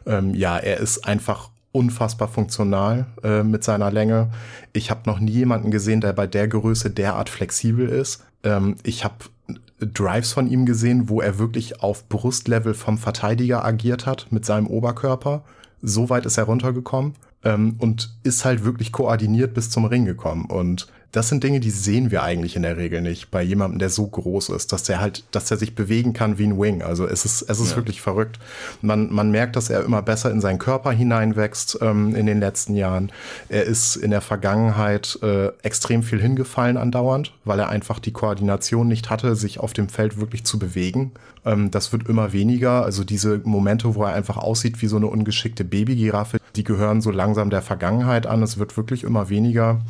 Ähm, ja, er ist einfach unfassbar funktional äh, mit seiner Länge. Ich habe noch nie jemanden gesehen, der bei der Größe derart flexibel ist. Ähm, ich habe Drives von ihm gesehen, wo er wirklich auf Brustlevel vom Verteidiger agiert hat mit seinem Oberkörper. So weit ist er runtergekommen ähm, und ist halt wirklich koordiniert bis zum Ring gekommen. Und das sind Dinge, die sehen wir eigentlich in der Regel nicht bei jemandem, der so groß ist, dass der halt, dass der sich bewegen kann wie ein Wing. Also es ist, es ist ja. wirklich verrückt. Man, man merkt, dass er immer besser in seinen Körper hineinwächst ähm, in den letzten Jahren. Er ist in der Vergangenheit äh, extrem viel hingefallen andauernd, weil er einfach die Koordination nicht hatte, sich auf dem Feld wirklich zu bewegen. Ähm, das wird immer weniger. Also diese Momente, wo er einfach aussieht wie so eine ungeschickte Babygiraffe, die gehören so langsam der Vergangenheit an. Es wird wirklich immer weniger.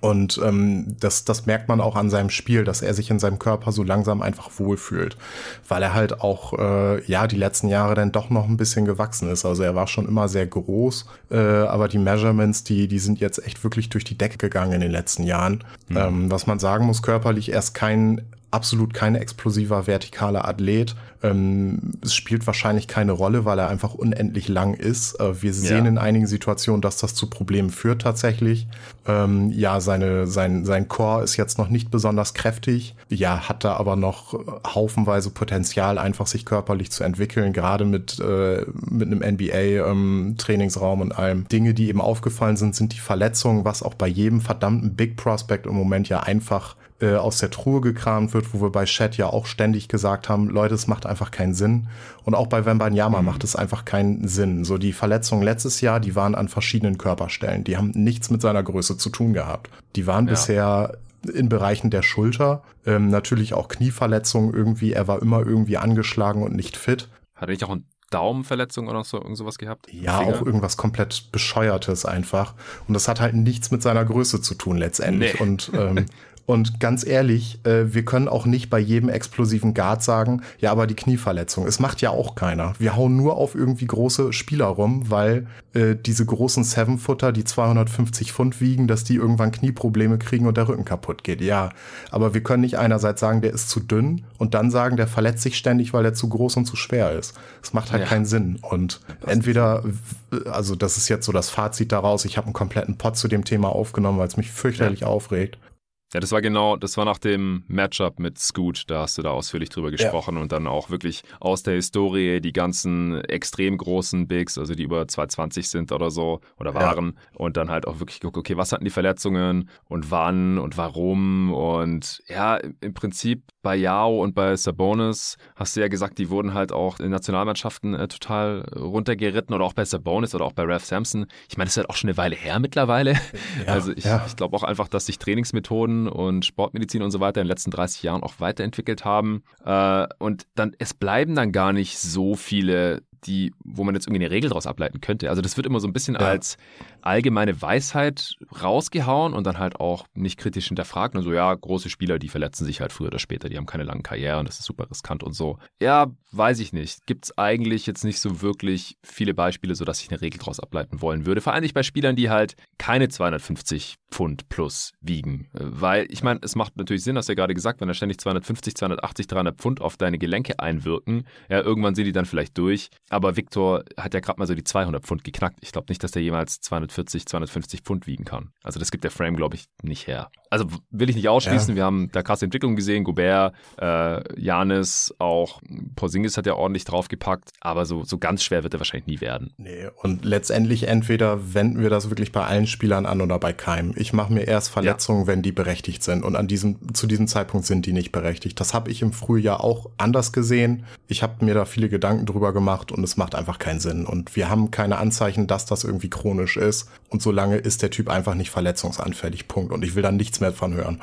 Und ähm, das, das merkt man auch an seinem Spiel, dass er sich in seinem Körper so langsam einfach wohlfühlt, weil er halt auch äh, ja die letzten Jahre dann doch noch ein bisschen gewachsen ist. Also er war schon immer sehr groß, äh, aber die Measurements, die die sind jetzt echt wirklich durch die Decke gegangen in den letzten Jahren. Mhm. Ähm, was man sagen muss, körperlich erst kein absolut kein explosiver vertikaler Athlet. Ähm, es spielt wahrscheinlich keine Rolle, weil er einfach unendlich lang ist. Äh, wir sehen ja. in einigen Situationen, dass das zu Problemen führt tatsächlich. Ähm, ja, seine, sein, sein Core ist jetzt noch nicht besonders kräftig. Ja, hat da aber noch haufenweise Potenzial, einfach sich körperlich zu entwickeln, gerade mit, äh, mit einem NBA-Trainingsraum ähm, und allem. Dinge, die eben aufgefallen sind, sind die Verletzungen, was auch bei jedem verdammten Big Prospect im Moment ja einfach äh, aus der Truhe gekramt wird, wo wir bei Chat ja auch ständig gesagt haben, Leute, es macht einfach keinen Sinn. Und auch bei Wembanyama mhm. macht es einfach keinen Sinn. So die Verletzungen letztes Jahr, die waren an verschiedenen Körperstellen. Die haben nichts mit seiner Größe zu tun gehabt. Die waren ja. bisher in Bereichen der Schulter, ähm, natürlich auch Knieverletzungen irgendwie. Er war immer irgendwie angeschlagen und nicht fit. Hatte ich auch ein Daumenverletzung oder so irgend sowas gehabt? Ja, Finger? auch irgendwas komplett bescheuertes einfach. Und das hat halt nichts mit seiner Größe zu tun letztendlich. Nee. Und ähm, *laughs* Und ganz ehrlich, äh, wir können auch nicht bei jedem explosiven Guard sagen, ja, aber die Knieverletzung. Es macht ja auch keiner. Wir hauen nur auf irgendwie große Spieler rum, weil äh, diese großen Seven-Footer, die 250 Pfund wiegen, dass die irgendwann Knieprobleme kriegen und der Rücken kaputt geht. Ja, aber wir können nicht einerseits sagen, der ist zu dünn und dann sagen, der verletzt sich ständig, weil er zu groß und zu schwer ist. Das macht halt ja. keinen Sinn. Und entweder, also das ist jetzt so das Fazit daraus, ich habe einen kompletten Pod zu dem Thema aufgenommen, weil es mich fürchterlich ja. aufregt. Ja, das war genau, das war nach dem Matchup mit Scoot, da hast du da ausführlich drüber gesprochen ja. und dann auch wirklich aus der Historie die ganzen extrem großen Bigs, also die über 220 sind oder so oder waren ja. und dann halt auch wirklich geguckt, okay, was hatten die Verletzungen und wann und warum und ja, im Prinzip bei Yao und bei Sabonis hast du ja gesagt, die wurden halt auch in Nationalmannschaften äh, total runtergeritten oder auch bei Sabonis oder auch bei Ralph Sampson. Ich meine, das ist halt auch schon eine Weile her mittlerweile. Ja, also ich, ich glaube auch einfach, dass sich Trainingsmethoden und Sportmedizin und so weiter in den letzten 30 Jahren auch weiterentwickelt haben. Äh, und dann, es bleiben dann gar nicht so viele die, wo man jetzt irgendwie eine Regel daraus ableiten könnte. Also das wird immer so ein bisschen ja. als allgemeine Weisheit rausgehauen und dann halt auch nicht kritisch hinterfragt. Also ja, große Spieler, die verletzen sich halt früher oder später, die haben keine langen Karrieren, das ist super riskant und so. Ja, weiß ich nicht. Gibt es eigentlich jetzt nicht so wirklich viele Beispiele, sodass ich eine Regel daraus ableiten wollen würde. Vor allem nicht bei Spielern, die halt keine 250 Pfund plus wiegen. Weil ich meine, es macht natürlich Sinn, hast du ja gerade gesagt, wenn da ständig 250, 280, 300 Pfund auf deine Gelenke einwirken, ja, irgendwann sind die dann vielleicht durch. Aber Victor hat ja gerade mal so die 200 Pfund geknackt. Ich glaube nicht, dass der jemals 240, 250 Pfund wiegen kann. Also das gibt der Frame, glaube ich, nicht her. Also will ich nicht ausschließen. Ja. Wir haben da krasse Entwicklungen gesehen. Gobert, äh, Janis, auch Porzingis hat ja ordentlich draufgepackt. Aber so, so ganz schwer wird er wahrscheinlich nie werden. Nee, und letztendlich entweder wenden wir das wirklich bei allen Spielern an oder bei keinem. Ich mache mir erst Verletzungen, ja. wenn die berechtigt sind. Und an diesem, zu diesem Zeitpunkt sind die nicht berechtigt. Das habe ich im Frühjahr auch anders gesehen. Ich habe mir da viele Gedanken drüber gemacht und es macht einfach keinen Sinn. Und wir haben keine Anzeichen, dass das irgendwie chronisch ist. Und solange ist der Typ einfach nicht verletzungsanfällig. Punkt. Und ich will da nichts mehr von hören.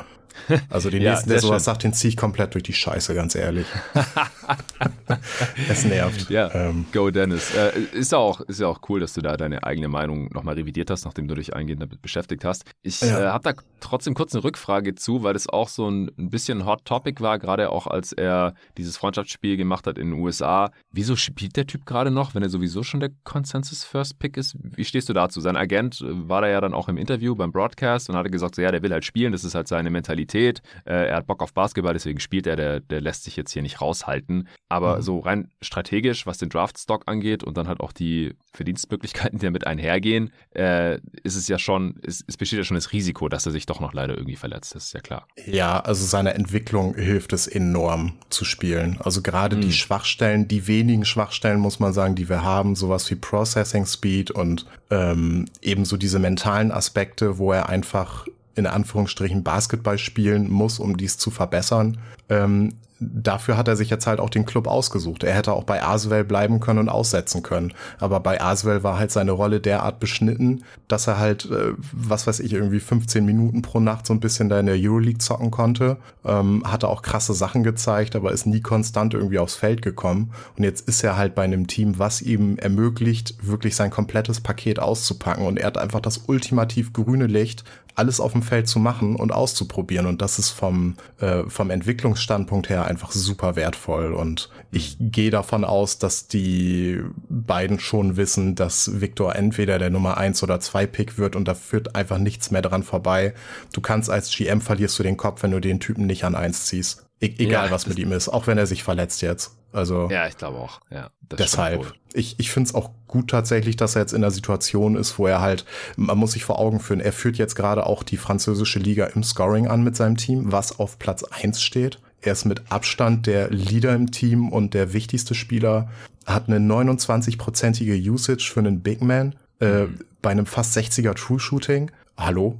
*laughs* Also den ja, nächsten, der sowas schön. sagt, den ziehe ich komplett durch die Scheiße, ganz ehrlich. *laughs* es nervt. Ja, ähm. go Dennis. Äh, ist, auch, ist ja auch cool, dass du da deine eigene Meinung nochmal revidiert hast, nachdem du dich eingehend damit beschäftigt hast. Ich ja. äh, habe da trotzdem kurz eine Rückfrage zu, weil das auch so ein, ein bisschen Hot Topic war, gerade auch als er dieses Freundschaftsspiel gemacht hat in den USA. Wieso spielt der Typ gerade noch, wenn er sowieso schon der Consensus First Pick ist? Wie stehst du dazu? Sein Agent äh, war da ja dann auch im Interview beim Broadcast und hatte gesagt, so, ja, der will halt spielen, das ist halt seine Mentalität Qualität. Äh, er hat Bock auf Basketball, deswegen spielt er. Der, der lässt sich jetzt hier nicht raushalten. Aber mhm. so rein strategisch, was den Draftstock angeht und dann halt auch die Verdienstmöglichkeiten, die damit einhergehen, äh, ist es ja schon, es, es besteht ja schon das Risiko, dass er sich doch noch leider irgendwie verletzt. Das ist ja klar. Ja, also seiner Entwicklung hilft es enorm zu spielen. Also gerade mhm. die Schwachstellen, die wenigen Schwachstellen, muss man sagen, die wir haben, sowas wie Processing Speed und ähm, ebenso diese mentalen Aspekte, wo er einfach in Anführungsstrichen Basketball spielen muss, um dies zu verbessern. Ähm, dafür hat er sich jetzt halt auch den Club ausgesucht. Er hätte auch bei Aswell bleiben können und aussetzen können. Aber bei Aswell war halt seine Rolle derart beschnitten, dass er halt, äh, was weiß ich, irgendwie 15 Minuten pro Nacht so ein bisschen da in der Euroleague zocken konnte. Ähm, hatte auch krasse Sachen gezeigt, aber ist nie konstant irgendwie aufs Feld gekommen. Und jetzt ist er halt bei einem Team, was ihm ermöglicht, wirklich sein komplettes Paket auszupacken. Und er hat einfach das ultimativ grüne Licht, alles auf dem Feld zu machen und auszuprobieren. Und das ist vom, äh, vom Entwicklungsstandpunkt her einfach super wertvoll. Und ich gehe davon aus, dass die beiden schon wissen, dass Victor entweder der Nummer eins oder zwei Pick wird und da führt einfach nichts mehr dran vorbei. Du kannst als GM verlierst du den Kopf, wenn du den Typen nicht an eins ziehst. E egal ja, was mit ihm ist, auch wenn er sich verletzt jetzt. Also ja, ich glaube auch. Ja, deshalb. Ich, ich finde es auch gut tatsächlich, dass er jetzt in der Situation ist, wo er halt, man muss sich vor Augen führen, er führt jetzt gerade auch die französische Liga im Scoring an mit seinem Team, was auf Platz eins steht. Er ist mit Abstand der Leader im Team und der wichtigste Spieler, hat eine 29-prozentige Usage für einen Big Man äh, mhm. bei einem fast 60er True Shooting. Hallo?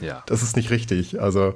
ja. *laughs* Das ist nicht richtig. Also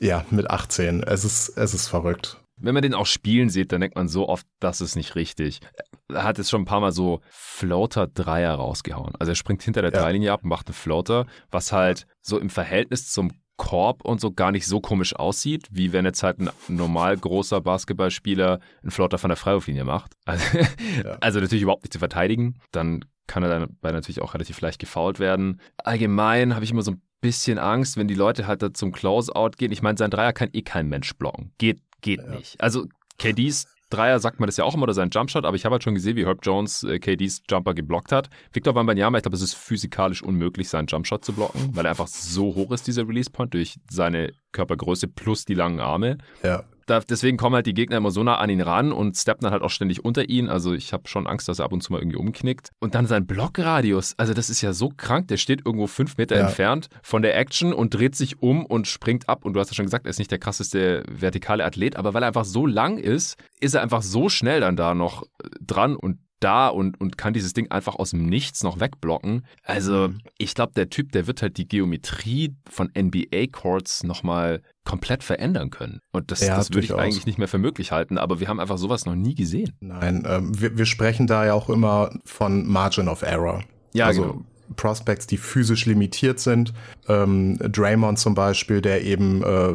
ja, mit 18. Es ist, es ist verrückt. Wenn man den auch spielen sieht, dann denkt man so oft, das ist nicht richtig. Er hat jetzt schon ein paar Mal so Floater-Dreier rausgehauen. Also er springt hinter der ja. Dreilinie ab und macht einen Floater, was halt so im Verhältnis zum Korb und so gar nicht so komisch aussieht, wie wenn jetzt halt ein normal großer Basketballspieler einen Floater von der Freiwurflinie macht. *laughs* Also, ja. also natürlich überhaupt nicht zu verteidigen. Dann kann er dabei natürlich auch relativ leicht gefault werden. Allgemein habe ich immer so ein bisschen Angst, wenn die Leute halt da zum Closeout gehen. Ich meine, sein Dreier kann eh kein Mensch blocken. Geht, geht ja. nicht. Also KDs Dreier sagt man das ja auch immer oder sein Jumpshot, aber ich habe halt schon gesehen, wie Herb Jones äh, KDs Jumper geblockt hat. Victor Wembanyama, ich glaube, es ist physikalisch unmöglich, seinen Jumpshot zu blocken, weil er einfach so hoch ist, dieser Release Point, durch seine Körpergröße plus die langen Arme. Ja da, deswegen kommen halt die Gegner immer so nah an ihn ran und steppen dann halt auch ständig unter ihn. Also ich habe schon Angst, dass er ab und zu mal irgendwie umknickt. Und dann sein Blockradius, also das ist ja so krank, der steht irgendwo fünf Meter ja. entfernt von der Action und dreht sich um und springt ab. Und du hast ja schon gesagt, er ist nicht der krasseste vertikale Athlet, aber weil er einfach so lang ist, ist er einfach so schnell dann da noch dran und da und, und kann dieses Ding einfach aus dem Nichts noch wegblocken. Also mhm. ich glaube, der Typ, der wird halt die Geometrie von NBA-Courts nochmal komplett verändern können. Und das, ja, das würde ich eigentlich nicht mehr für möglich halten, aber wir haben einfach sowas noch nie gesehen. Nein, ähm, wir, wir sprechen da ja auch immer von Margin of Error. Ja, also, genau. Prospects, die physisch limitiert sind. Ähm, Draymond zum Beispiel, der eben äh,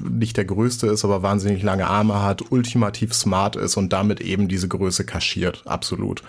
nicht der größte ist, aber wahnsinnig lange Arme hat, ultimativ smart ist und damit eben diese Größe kaschiert, absolut.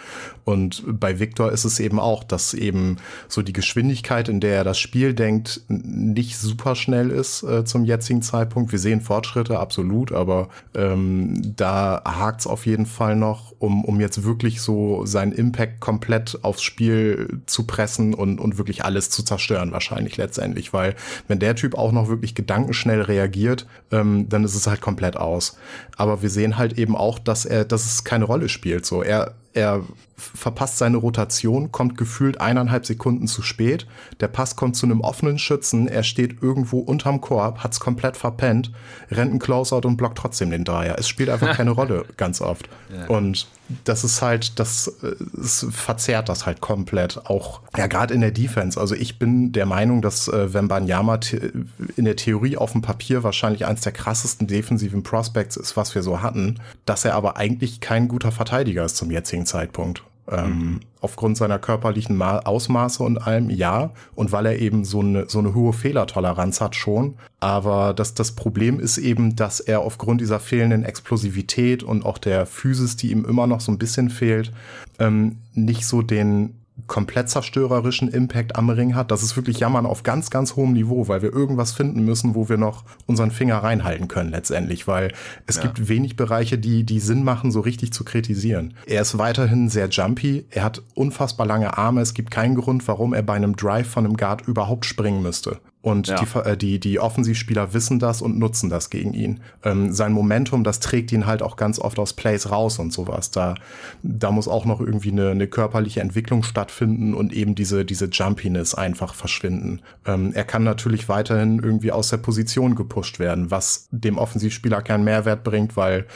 Und bei Victor ist es eben auch, dass eben so die Geschwindigkeit, in der er das Spiel denkt, nicht super schnell ist äh, zum jetzigen Zeitpunkt. Wir sehen Fortschritte, absolut, aber ähm, da hakt's auf jeden Fall noch, um, um jetzt wirklich so seinen Impact komplett aufs Spiel zu pressen und, und wirklich alles zu zerstören, wahrscheinlich letztendlich, weil wenn der Typ auch noch wirklich gedankenschnell reagiert, ähm, dann ist es halt komplett aus. Aber wir sehen halt eben auch, dass er, dass es keine Rolle spielt. So, er er verpasst seine Rotation, kommt gefühlt eineinhalb Sekunden zu spät. Der Pass kommt zu einem offenen Schützen, er steht irgendwo unterm Korb, hat's komplett verpennt, rennt ein Closeout und blockt trotzdem den Dreier. Es spielt einfach *laughs* keine Rolle, ganz oft. Ja. Und das ist halt, das es verzerrt das halt komplett. Auch, ja, gerade in der Defense. Also ich bin der Meinung, dass äh, Wembanyama in der Theorie auf dem Papier wahrscheinlich eins der krassesten defensiven Prospects ist, was wir so hatten, dass er aber eigentlich kein guter Verteidiger ist zum jetzigen Zeitpunkt. Ähm, mhm. Aufgrund seiner körperlichen Ma Ausmaße und allem, ja. Und weil er eben so eine, so eine hohe Fehlertoleranz hat schon. Aber das, das Problem ist eben, dass er aufgrund dieser fehlenden Explosivität und auch der Physis, die ihm immer noch so ein bisschen fehlt, ähm, nicht so den komplett zerstörerischen Impact am Ring hat. Das ist wirklich Jammern auf ganz, ganz hohem Niveau, weil wir irgendwas finden müssen, wo wir noch unseren Finger reinhalten können letztendlich, weil es ja. gibt wenig Bereiche, die, die Sinn machen, so richtig zu kritisieren. Er ist weiterhin sehr jumpy, er hat unfassbar lange Arme, es gibt keinen Grund, warum er bei einem Drive von einem Guard überhaupt springen müsste. Und ja. die, äh, die, die Offensivspieler wissen das und nutzen das gegen ihn. Ähm, sein Momentum, das trägt ihn halt auch ganz oft aus Plays raus und sowas. Da, da muss auch noch irgendwie eine, eine körperliche Entwicklung stattfinden und eben diese, diese Jumpiness einfach verschwinden. Ähm, er kann natürlich weiterhin irgendwie aus der Position gepusht werden, was dem Offensivspieler keinen Mehrwert bringt, weil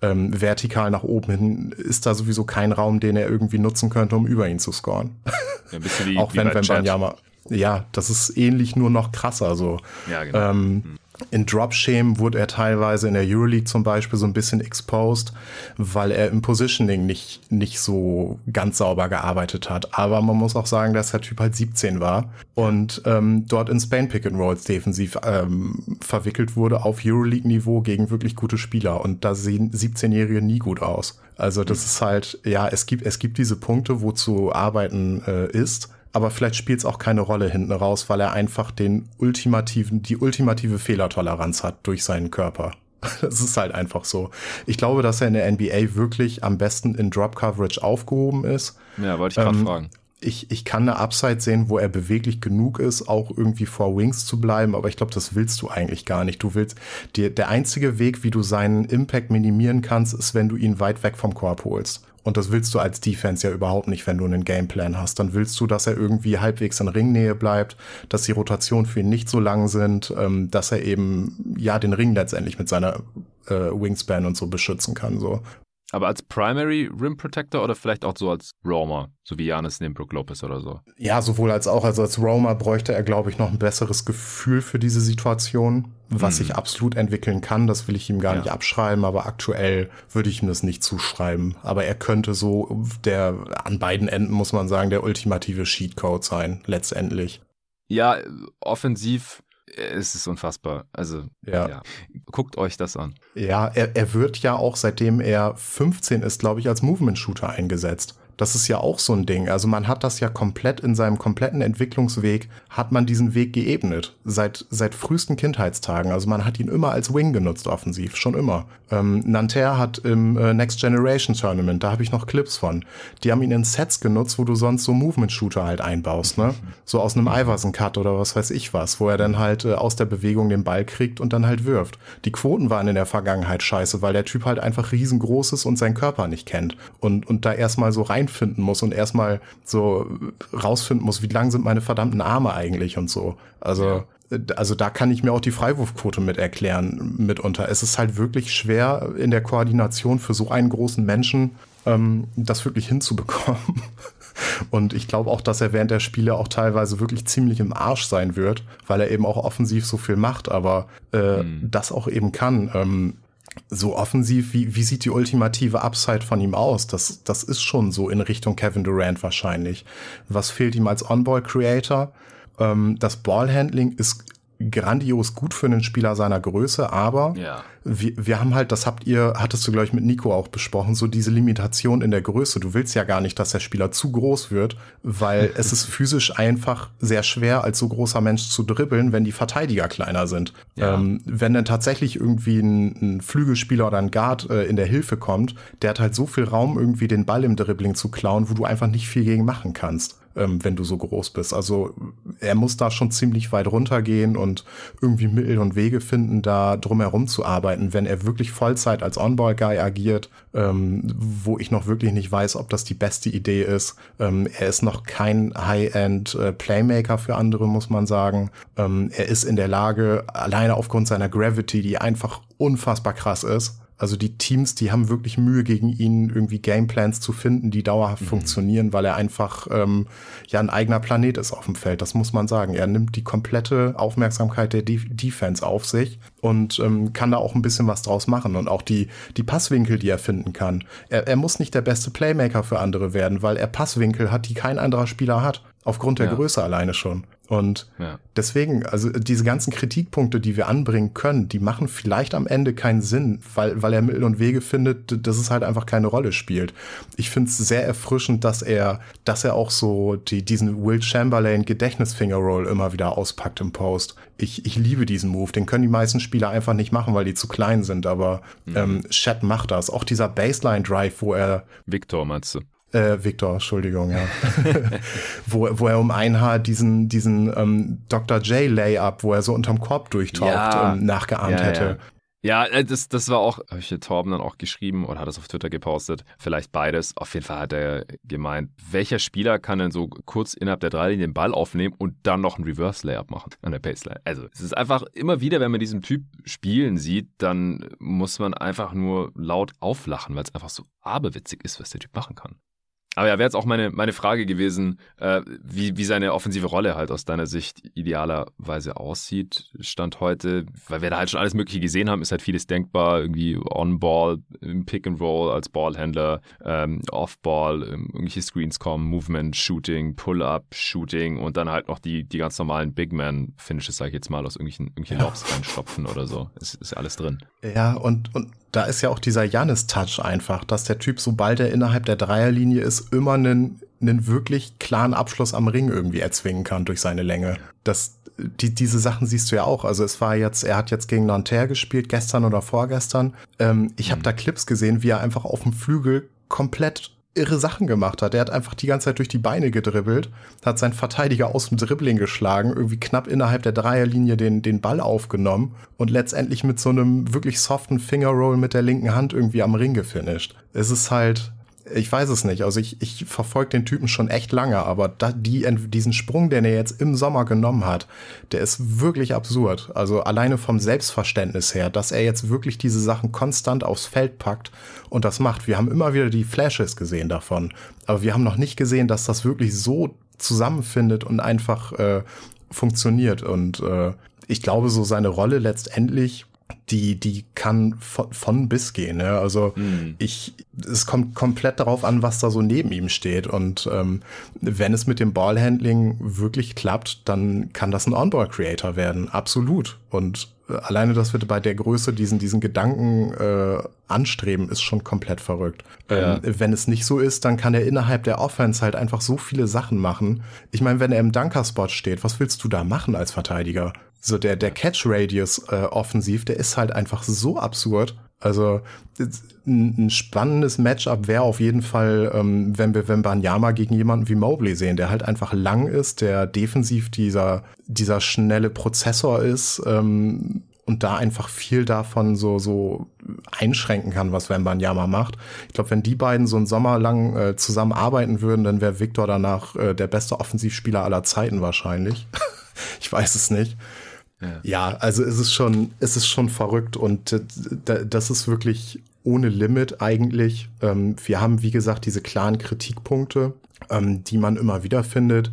ähm, vertikal nach oben hin ist da sowieso kein Raum, den er irgendwie nutzen könnte, um über ihn zu scoren. Ja, wie, *laughs* auch wenn, wenn Banyama ja, das ist ähnlich, nur noch krasser so. Ja, genau. Ähm, hm. in Dropshame wurde er teilweise in der Euroleague zum Beispiel so ein bisschen exposed, weil er im Positioning nicht, nicht so ganz sauber gearbeitet hat. Aber man muss auch sagen, dass der Typ halt 17 war und ähm, dort in Spain Pick and Rolls defensiv ähm, verwickelt wurde auf Euroleague-Niveau gegen wirklich gute Spieler. Und da sehen 17-Jährige nie gut aus. Also das mhm. ist halt, ja, es gibt, es gibt diese Punkte, wo zu arbeiten äh, ist aber vielleicht spielt es auch keine Rolle hinten raus, weil er einfach den ultimativen, die ultimative Fehlertoleranz hat durch seinen Körper. *laughs* Das ist halt einfach so. Ich glaube, dass er in der NBA wirklich am besten in Drop Coverage aufgehoben ist. Ja, wollte ich gerade ähm, fragen. Ich, ich kann eine Upside sehen, wo er beweglich genug ist, auch irgendwie vor Wings zu bleiben, aber ich glaube, das willst du eigentlich gar nicht. Du willst, die, der einzige Weg, wie du seinen Impact minimieren kannst, ist, wenn du ihn weit weg vom Korb holst. Und das willst du als Defense ja überhaupt nicht, wenn du einen Gameplan hast. Dann willst du, dass er irgendwie halbwegs in Ringnähe bleibt, dass die Rotationen für ihn nicht so lang sind, ähm, dass er eben ja den Ring letztendlich mit seiner äh, Wingspan und so beschützen kann. So. Aber als Primary Rim Protector oder vielleicht auch so als Roamer, so wie Janis neben Brook Lopez oder so? Ja, sowohl als auch. Also als Roamer bräuchte er, glaube ich, noch ein besseres Gefühl für diese Situation, was hm. sich absolut entwickeln kann. Das will ich ihm gar ja. nicht abschreiben, aber aktuell würde ich ihm das nicht zuschreiben. Aber er könnte so der, an beiden Enden muss man sagen, der ultimative Sheetcode sein, letztendlich. Ja, offensiv es ist unfassbar. Also, ja. ja. Guckt euch das an. Ja, er, er wird ja auch, seitdem er 15 ist, glaube ich, als Movement-Shooter eingesetzt. Das ist ja auch so ein Ding. Also man hat das ja komplett in seinem kompletten Entwicklungsweg, hat man diesen Weg geebnet. Seit, seit frühesten Kindheitstagen. Also man hat ihn immer als Wing genutzt, offensiv. Schon immer. Ähm, Nanterre hat im äh, Next Generation Tournament, da habe ich noch Clips von. Die haben ihn in Sets genutzt, wo du sonst so Movement-Shooter halt einbaust, ne? So aus einem Iverson-Cut oder was weiß ich was, wo er dann halt äh, aus der Bewegung den Ball kriegt und dann halt wirft. Die Quoten waren in der Vergangenheit scheiße, weil der Typ halt einfach riesengroß ist und seinen Körper nicht kennt. Und, und da erstmal so rein finden muss und erstmal so rausfinden muss, wie lang sind meine verdammten Arme eigentlich und so. Also, also da kann ich mir auch die Freiwurfquote mit erklären mitunter. Es ist halt wirklich schwer in der Koordination für so einen großen Menschen ähm, das wirklich hinzubekommen. *laughs* Und ich glaube auch, dass er während der Spiele auch teilweise wirklich ziemlich im Arsch sein wird, weil er eben auch offensiv so viel macht, aber äh, mhm. das auch eben kann. Ähm, so offensiv, wie, wie sieht die ultimative Upside von ihm aus? Das, das ist schon so in Richtung Kevin Durant wahrscheinlich. Was fehlt ihm als On-Ball-Creator? Ähm, das Ballhandling ist grandios gut für einen Spieler seiner Größe, aber ja. wir, wir haben halt, das habt ihr, hattest du, glaube ich, mit Nico auch besprochen, so diese Limitation in der Größe. Du willst ja gar nicht, dass der Spieler zu groß wird, weil *laughs* es ist physisch einfach sehr schwer, als so großer Mensch zu dribbeln, wenn die Verteidiger kleiner sind. Ja. Ähm, wenn dann tatsächlich irgendwie ein, ein, Flügelspieler oder ein Guard äh, in der Hilfe kommt, der hat halt so viel Raum, irgendwie den Ball im Dribbling zu klauen, wo du einfach nicht viel gegen machen kannst ähm, wenn du so groß bist. Also er muss da schon ziemlich weit runtergehen und irgendwie Mittel und Wege finden, da drumherum zu arbeiten, wenn er wirklich Vollzeit als On-Ball-Guy agiert, ähm, wo ich noch wirklich nicht weiß, ob das die beste Idee ist. Ähm, er ist noch kein High-End-Playmaker äh, für andere, muss man sagen. Ähm, er ist in der Lage, alleine aufgrund seiner Gravity, die einfach unfassbar krass ist, also die Teams, die haben wirklich Mühe gegen ihn, irgendwie Gameplans zu finden, die dauerhaft mhm. funktionieren, weil er einfach ähm, ja ein eigener Planet ist auf dem Feld. Das muss man sagen. Er nimmt die komplette Aufmerksamkeit der De Defense auf sich und ähm, kann da auch ein bisschen was draus machen und auch die die Passwinkel, die er finden kann. Er, er muss nicht der beste Playmaker für andere werden, weil er Passwinkel hat, die kein anderer Spieler hat. Aufgrund der ja. Größe alleine schon. Und ja. deswegen, also diese ganzen Kritikpunkte, die wir anbringen können, die machen vielleicht am Ende keinen Sinn, weil, weil er Mittel und Wege findet, dass es halt einfach keine Rolle spielt. Ich finde es sehr erfrischend, dass er, dass er auch so die, diesen Will Chamberlain Gedächtnisfinger Roll immer wieder auspackt im Post. Ich, ich liebe diesen Move. Den können die meisten Spieler einfach nicht machen, weil die zu klein sind, aber mhm. ähm, Chat macht das. Auch dieser Baseline Drive, wo er. Victor meinst du? Äh, Victor, Entschuldigung, ja. *laughs* wo, wo er um ein Haar diesen, diesen ähm, Dr. J Layup, wo er so unterm Korb durchtaucht, ja. ähm, nachgeahmt ja, hätte. Ja. ja, äh, das, das war auch, habe ich hier Torben dann auch geschrieben oder hat es auf Twitter gepostet. Vielleicht beides. Auf jeden Fall hat er gemeint, welcher Spieler kann denn so kurz innerhalb der Dreilinie den Ball aufnehmen und dann noch ein Reverse Layup machen an der Baseline? Also, es ist einfach immer wieder, wenn man diesen Typ spielen sieht, dann muss man einfach nur laut auflachen, weil es einfach so aberwitzig ist, was der Typ machen kann. Aber ja, wäre jetzt auch meine, meine Frage gewesen, äh, wie, wie seine offensive Rolle halt aus deiner Sicht idealerweise aussieht, Stand heute, weil wir da halt schon alles Mögliche gesehen haben, ist halt vieles denkbar, irgendwie On-Ball, im Pick-and-Roll als Ballhändler, ähm, Off-Ball, ähm, irgendwelche Screens kommen, Movement, Shooting, Pull-Up, Shooting und dann halt noch die, die ganz normalen Big-Man-Finishes, sag ich jetzt mal, aus irgendwelchen, irgendwelchen ja. Lobs reinstopfen oder so. Ist, ist alles drin. Ja, und, und da ist ja auch dieser Janis-Touch einfach, dass der Typ, sobald er innerhalb der Dreierlinie ist, immer einen, einen wirklich klaren Abschluss am Ring irgendwie erzwingen kann durch seine Länge. Das, die, diese Sachen siehst du ja auch. Also es war jetzt, er hat jetzt gegen Nanterre gespielt, gestern oder vorgestern. Ähm, ich habe mhm. da Clips gesehen, wie er einfach auf dem Flügel komplett irre Sachen gemacht hat. Er hat einfach die ganze Zeit durch die Beine gedribbelt, hat seinen Verteidiger aus dem Dribbling geschlagen, irgendwie knapp innerhalb der Dreierlinie den, den Ball aufgenommen und letztendlich mit so einem wirklich soften Fingerroll mit der linken Hand irgendwie am Ring gefinisht. Es ist halt, ich weiß es nicht. Also ich, ich verfolge den Typen schon echt lange, aber da, die, diesen Sprung, den er jetzt im Sommer genommen hat, der ist wirklich absurd. Also alleine vom Selbstverständnis her, dass er jetzt wirklich diese Sachen konstant aufs Feld packt und das macht. Wir haben immer wieder die Flashes gesehen davon, aber wir haben noch nicht gesehen, dass das wirklich so zusammenfindet und einfach äh, funktioniert. Und äh, ich glaube, so seine Rolle letztendlich die, die kann von, von bis gehen. Ne? Also mhm. ich, es kommt komplett darauf an, was da so neben ihm steht. Und ähm, wenn es mit dem Ballhandling wirklich klappt, dann kann das ein Onboard-Creator werden. Absolut. Und äh, alleine, dass wir bei der Größe diesen, diesen Gedanken äh, anstreben, ist schon komplett verrückt. Ja. Ähm, wenn es nicht so ist, dann kann er innerhalb der Offense halt einfach so viele Sachen machen. Ich meine, wenn er im Dunker-Spot steht, was willst du da machen als Verteidiger? So der, der Catch-Radius äh, offensiv, der ist halt einfach so absurd. Also ein, spannendes Matchup wäre auf jeden Fall, ähm, wenn wir wenn Banyama gegen jemanden wie Mobley sehen, der halt einfach lang ist, der defensiv dieser, dieser schnelle Prozessor ist ähm, und da einfach viel davon so, so einschränken kann, was Wembanyama macht. Ich glaube, wenn die beiden so einen Sommer lang äh, zusammenarbeiten würden, dann wäre Victor danach äh, der beste Offensivspieler aller Zeiten wahrscheinlich. *laughs* ich weiß es nicht. Ja. ja, also es ist schon, es ist schon verrückt und das ist wirklich ohne Limit eigentlich. Ähm, wir haben, wie gesagt, diese klaren Kritikpunkte, ähm, die man immer wieder findet,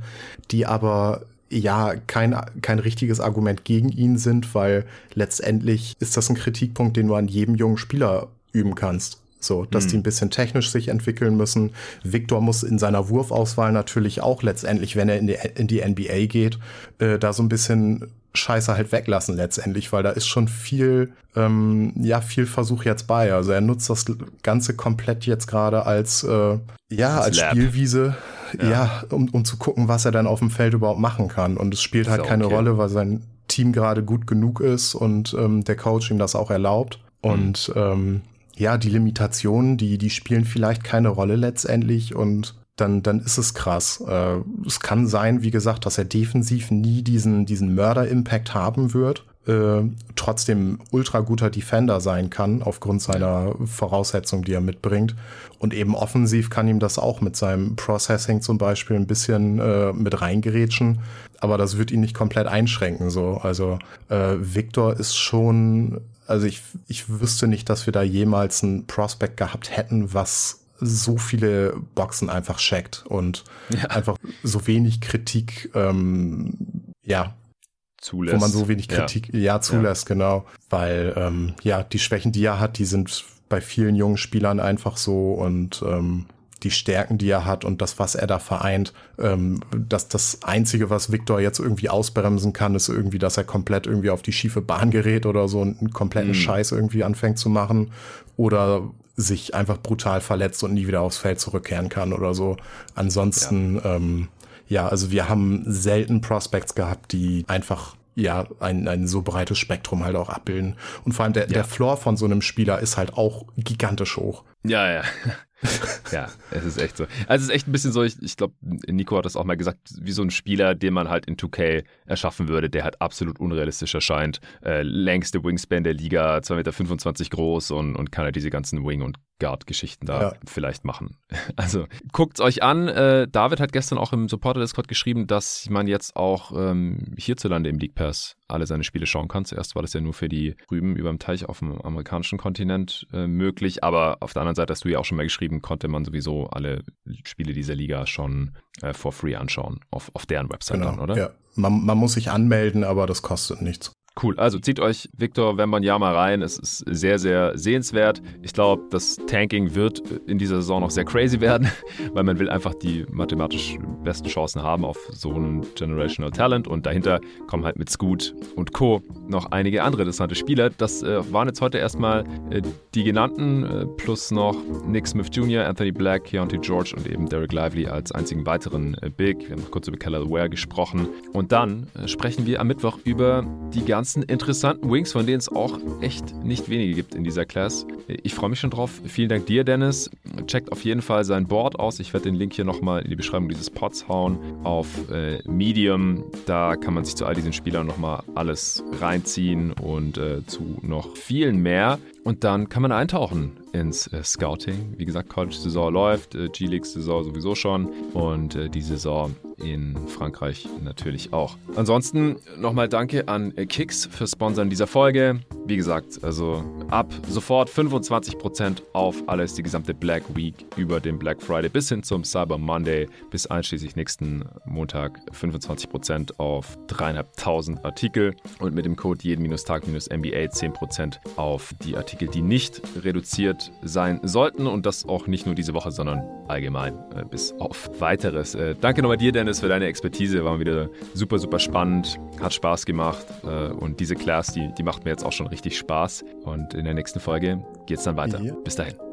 die aber ja kein, kein richtiges Argument gegen ihn sind, weil letztendlich ist das ein Kritikpunkt, den du an jedem jungen Spieler üben kannst. So, dass mhm. die ein bisschen technisch sich entwickeln müssen. Victor muss in seiner Wurfauswahl natürlich auch letztendlich, wenn er in die, in die NBA geht, äh, da so ein bisschen Scheiße halt weglassen letztendlich, weil da ist schon viel, ähm, ja, viel Versuch jetzt bei. Also er nutzt das Ganze komplett jetzt gerade als, äh, ja, als, als Spielwiese, ja, ja um, um zu gucken, was er dann auf dem Feld überhaupt machen kann. Und es spielt halt keine okay. Rolle, weil sein Team gerade gut genug ist und ähm, der Coach ihm das auch erlaubt. Mhm. Und ähm, ja, die Limitationen, die, die spielen vielleicht keine Rolle letztendlich und dann, dann ist es krass. Äh, es kann sein, wie gesagt, dass er defensiv nie diesen, diesen Mörder-Impact haben wird, äh, trotzdem ultra guter Defender sein kann, aufgrund seiner Voraussetzungen, die er mitbringt. Und eben offensiv kann ihm das auch mit seinem Processing zum Beispiel ein bisschen äh, mit reingerätschen. Aber das wird ihn nicht komplett einschränken. So. Also äh, Victor ist schon also ich, ich wüsste nicht, dass wir da jemals ein Prospect gehabt hätten, was so viele Boxen einfach checkt und ja. einfach so wenig Kritik, ähm, ja, zulässt. Wo man so wenig Kritik, ja, ja zulässt, ja. genau. Weil, ähm, ja, die Schwächen, die er hat, die sind bei vielen jungen Spielern einfach so und ähm, die Stärken, die er hat und das, was er da vereint. Ähm, dass das Einzige, was Victor jetzt irgendwie ausbremsen kann, ist irgendwie, dass er komplett irgendwie auf die schiefe Bahn gerät oder so einen kompletten mhm. Scheiß irgendwie anfängt zu machen. Oder sich einfach brutal verletzt und nie wieder aufs Feld zurückkehren kann oder so. Ansonsten, ja, ähm, ja also wir haben selten Prospects gehabt, die einfach ja, ein, ein so breites Spektrum halt auch abbilden. Und vor allem der, ja. der Floor von so einem Spieler ist halt auch gigantisch hoch. Ja, ja. *laughs* ja, es ist echt so. Also es ist echt ein bisschen so, ich, ich glaube, Nico hat das auch mal gesagt, wie so ein Spieler, den man halt in 2K erschaffen würde, der halt absolut unrealistisch erscheint. Äh, längste Wingspan der Liga, 2,25 Meter groß und, und kann halt diese ganzen Wing- und Guard-Geschichten da ja. vielleicht machen. *laughs* Also guckt's euch an. Äh, David hat gestern auch im Supporter-Discord geschrieben, dass man jetzt auch ähm, hierzulande im League Pass alle seine Spiele schauen kann. Zuerst war das ja nur für die Rüben über dem Teich auf dem amerikanischen Kontinent äh, möglich, aber auf der anderen Seite hast du ja auch schon mal geschrieben, konnte man sowieso alle Spiele dieser Liga schon äh, for free anschauen, auf, auf deren Website genau, dann, oder? Ja, man, man muss sich anmelden, aber das kostet nichts. Cool. Also zieht euch Victor Wembanyama rein. Es ist sehr, sehr sehenswert. Ich glaube, das Tanking wird in dieser Saison noch sehr crazy werden, *laughs* weil man will einfach die mathematisch besten Chancen haben auf so ein Generational Talent. Und dahinter kommen halt mit Scoot und Co. noch einige andere interessante Spieler. Das äh, waren jetzt heute erstmal äh, die genannten, äh, plus noch Nick Smith Jr., Anthony Black, Keontae George und eben Derek Lively als einzigen weiteren äh, Big. Wir haben noch kurz über Keller Ware gesprochen. Und dann äh, sprechen wir am Mittwoch über die ganzen ganzen interessanten Wings, von denen es auch echt nicht wenige gibt in dieser Class. Ich freue mich schon drauf. Vielen Dank dir, Dennis. Checkt auf jeden Fall sein Board aus. Ich werde den Link hier nochmal in die Beschreibung dieses Pods hauen auf äh, Medium. Da kann man sich zu all diesen Spielern nochmal alles reinziehen und äh, zu noch vielen mehr. Und dann kann man eintauchen ins äh, Scouting. Wie gesagt, College-Saison läuft, äh, G-League-Saison sowieso schon und äh, die Saison in Frankreich natürlich auch. Ansonsten nochmal danke an äh, Kicks für Sponsern dieser Folge. Wie gesagt, also ab sofort 25% auf alles, die gesamte Black Week über den Black Friday bis hin zum Cyber Monday, bis einschließlich nächsten Montag 25% auf dreieinhalbtausend Artikel und mit dem Code jeden-tag-mba 10% auf die Artikel, die nicht reduziert sein sollten und das auch nicht nur diese Woche, sondern allgemein äh, bis auf weiteres. Äh, danke nochmal dir, Dennis, für deine Expertise. War wieder super, super spannend, hat Spaß gemacht äh, und diese Class, die, die macht mir jetzt auch schon richtig Spaß. Und in der nächsten Folge geht es dann weiter. Ja. Bis dahin.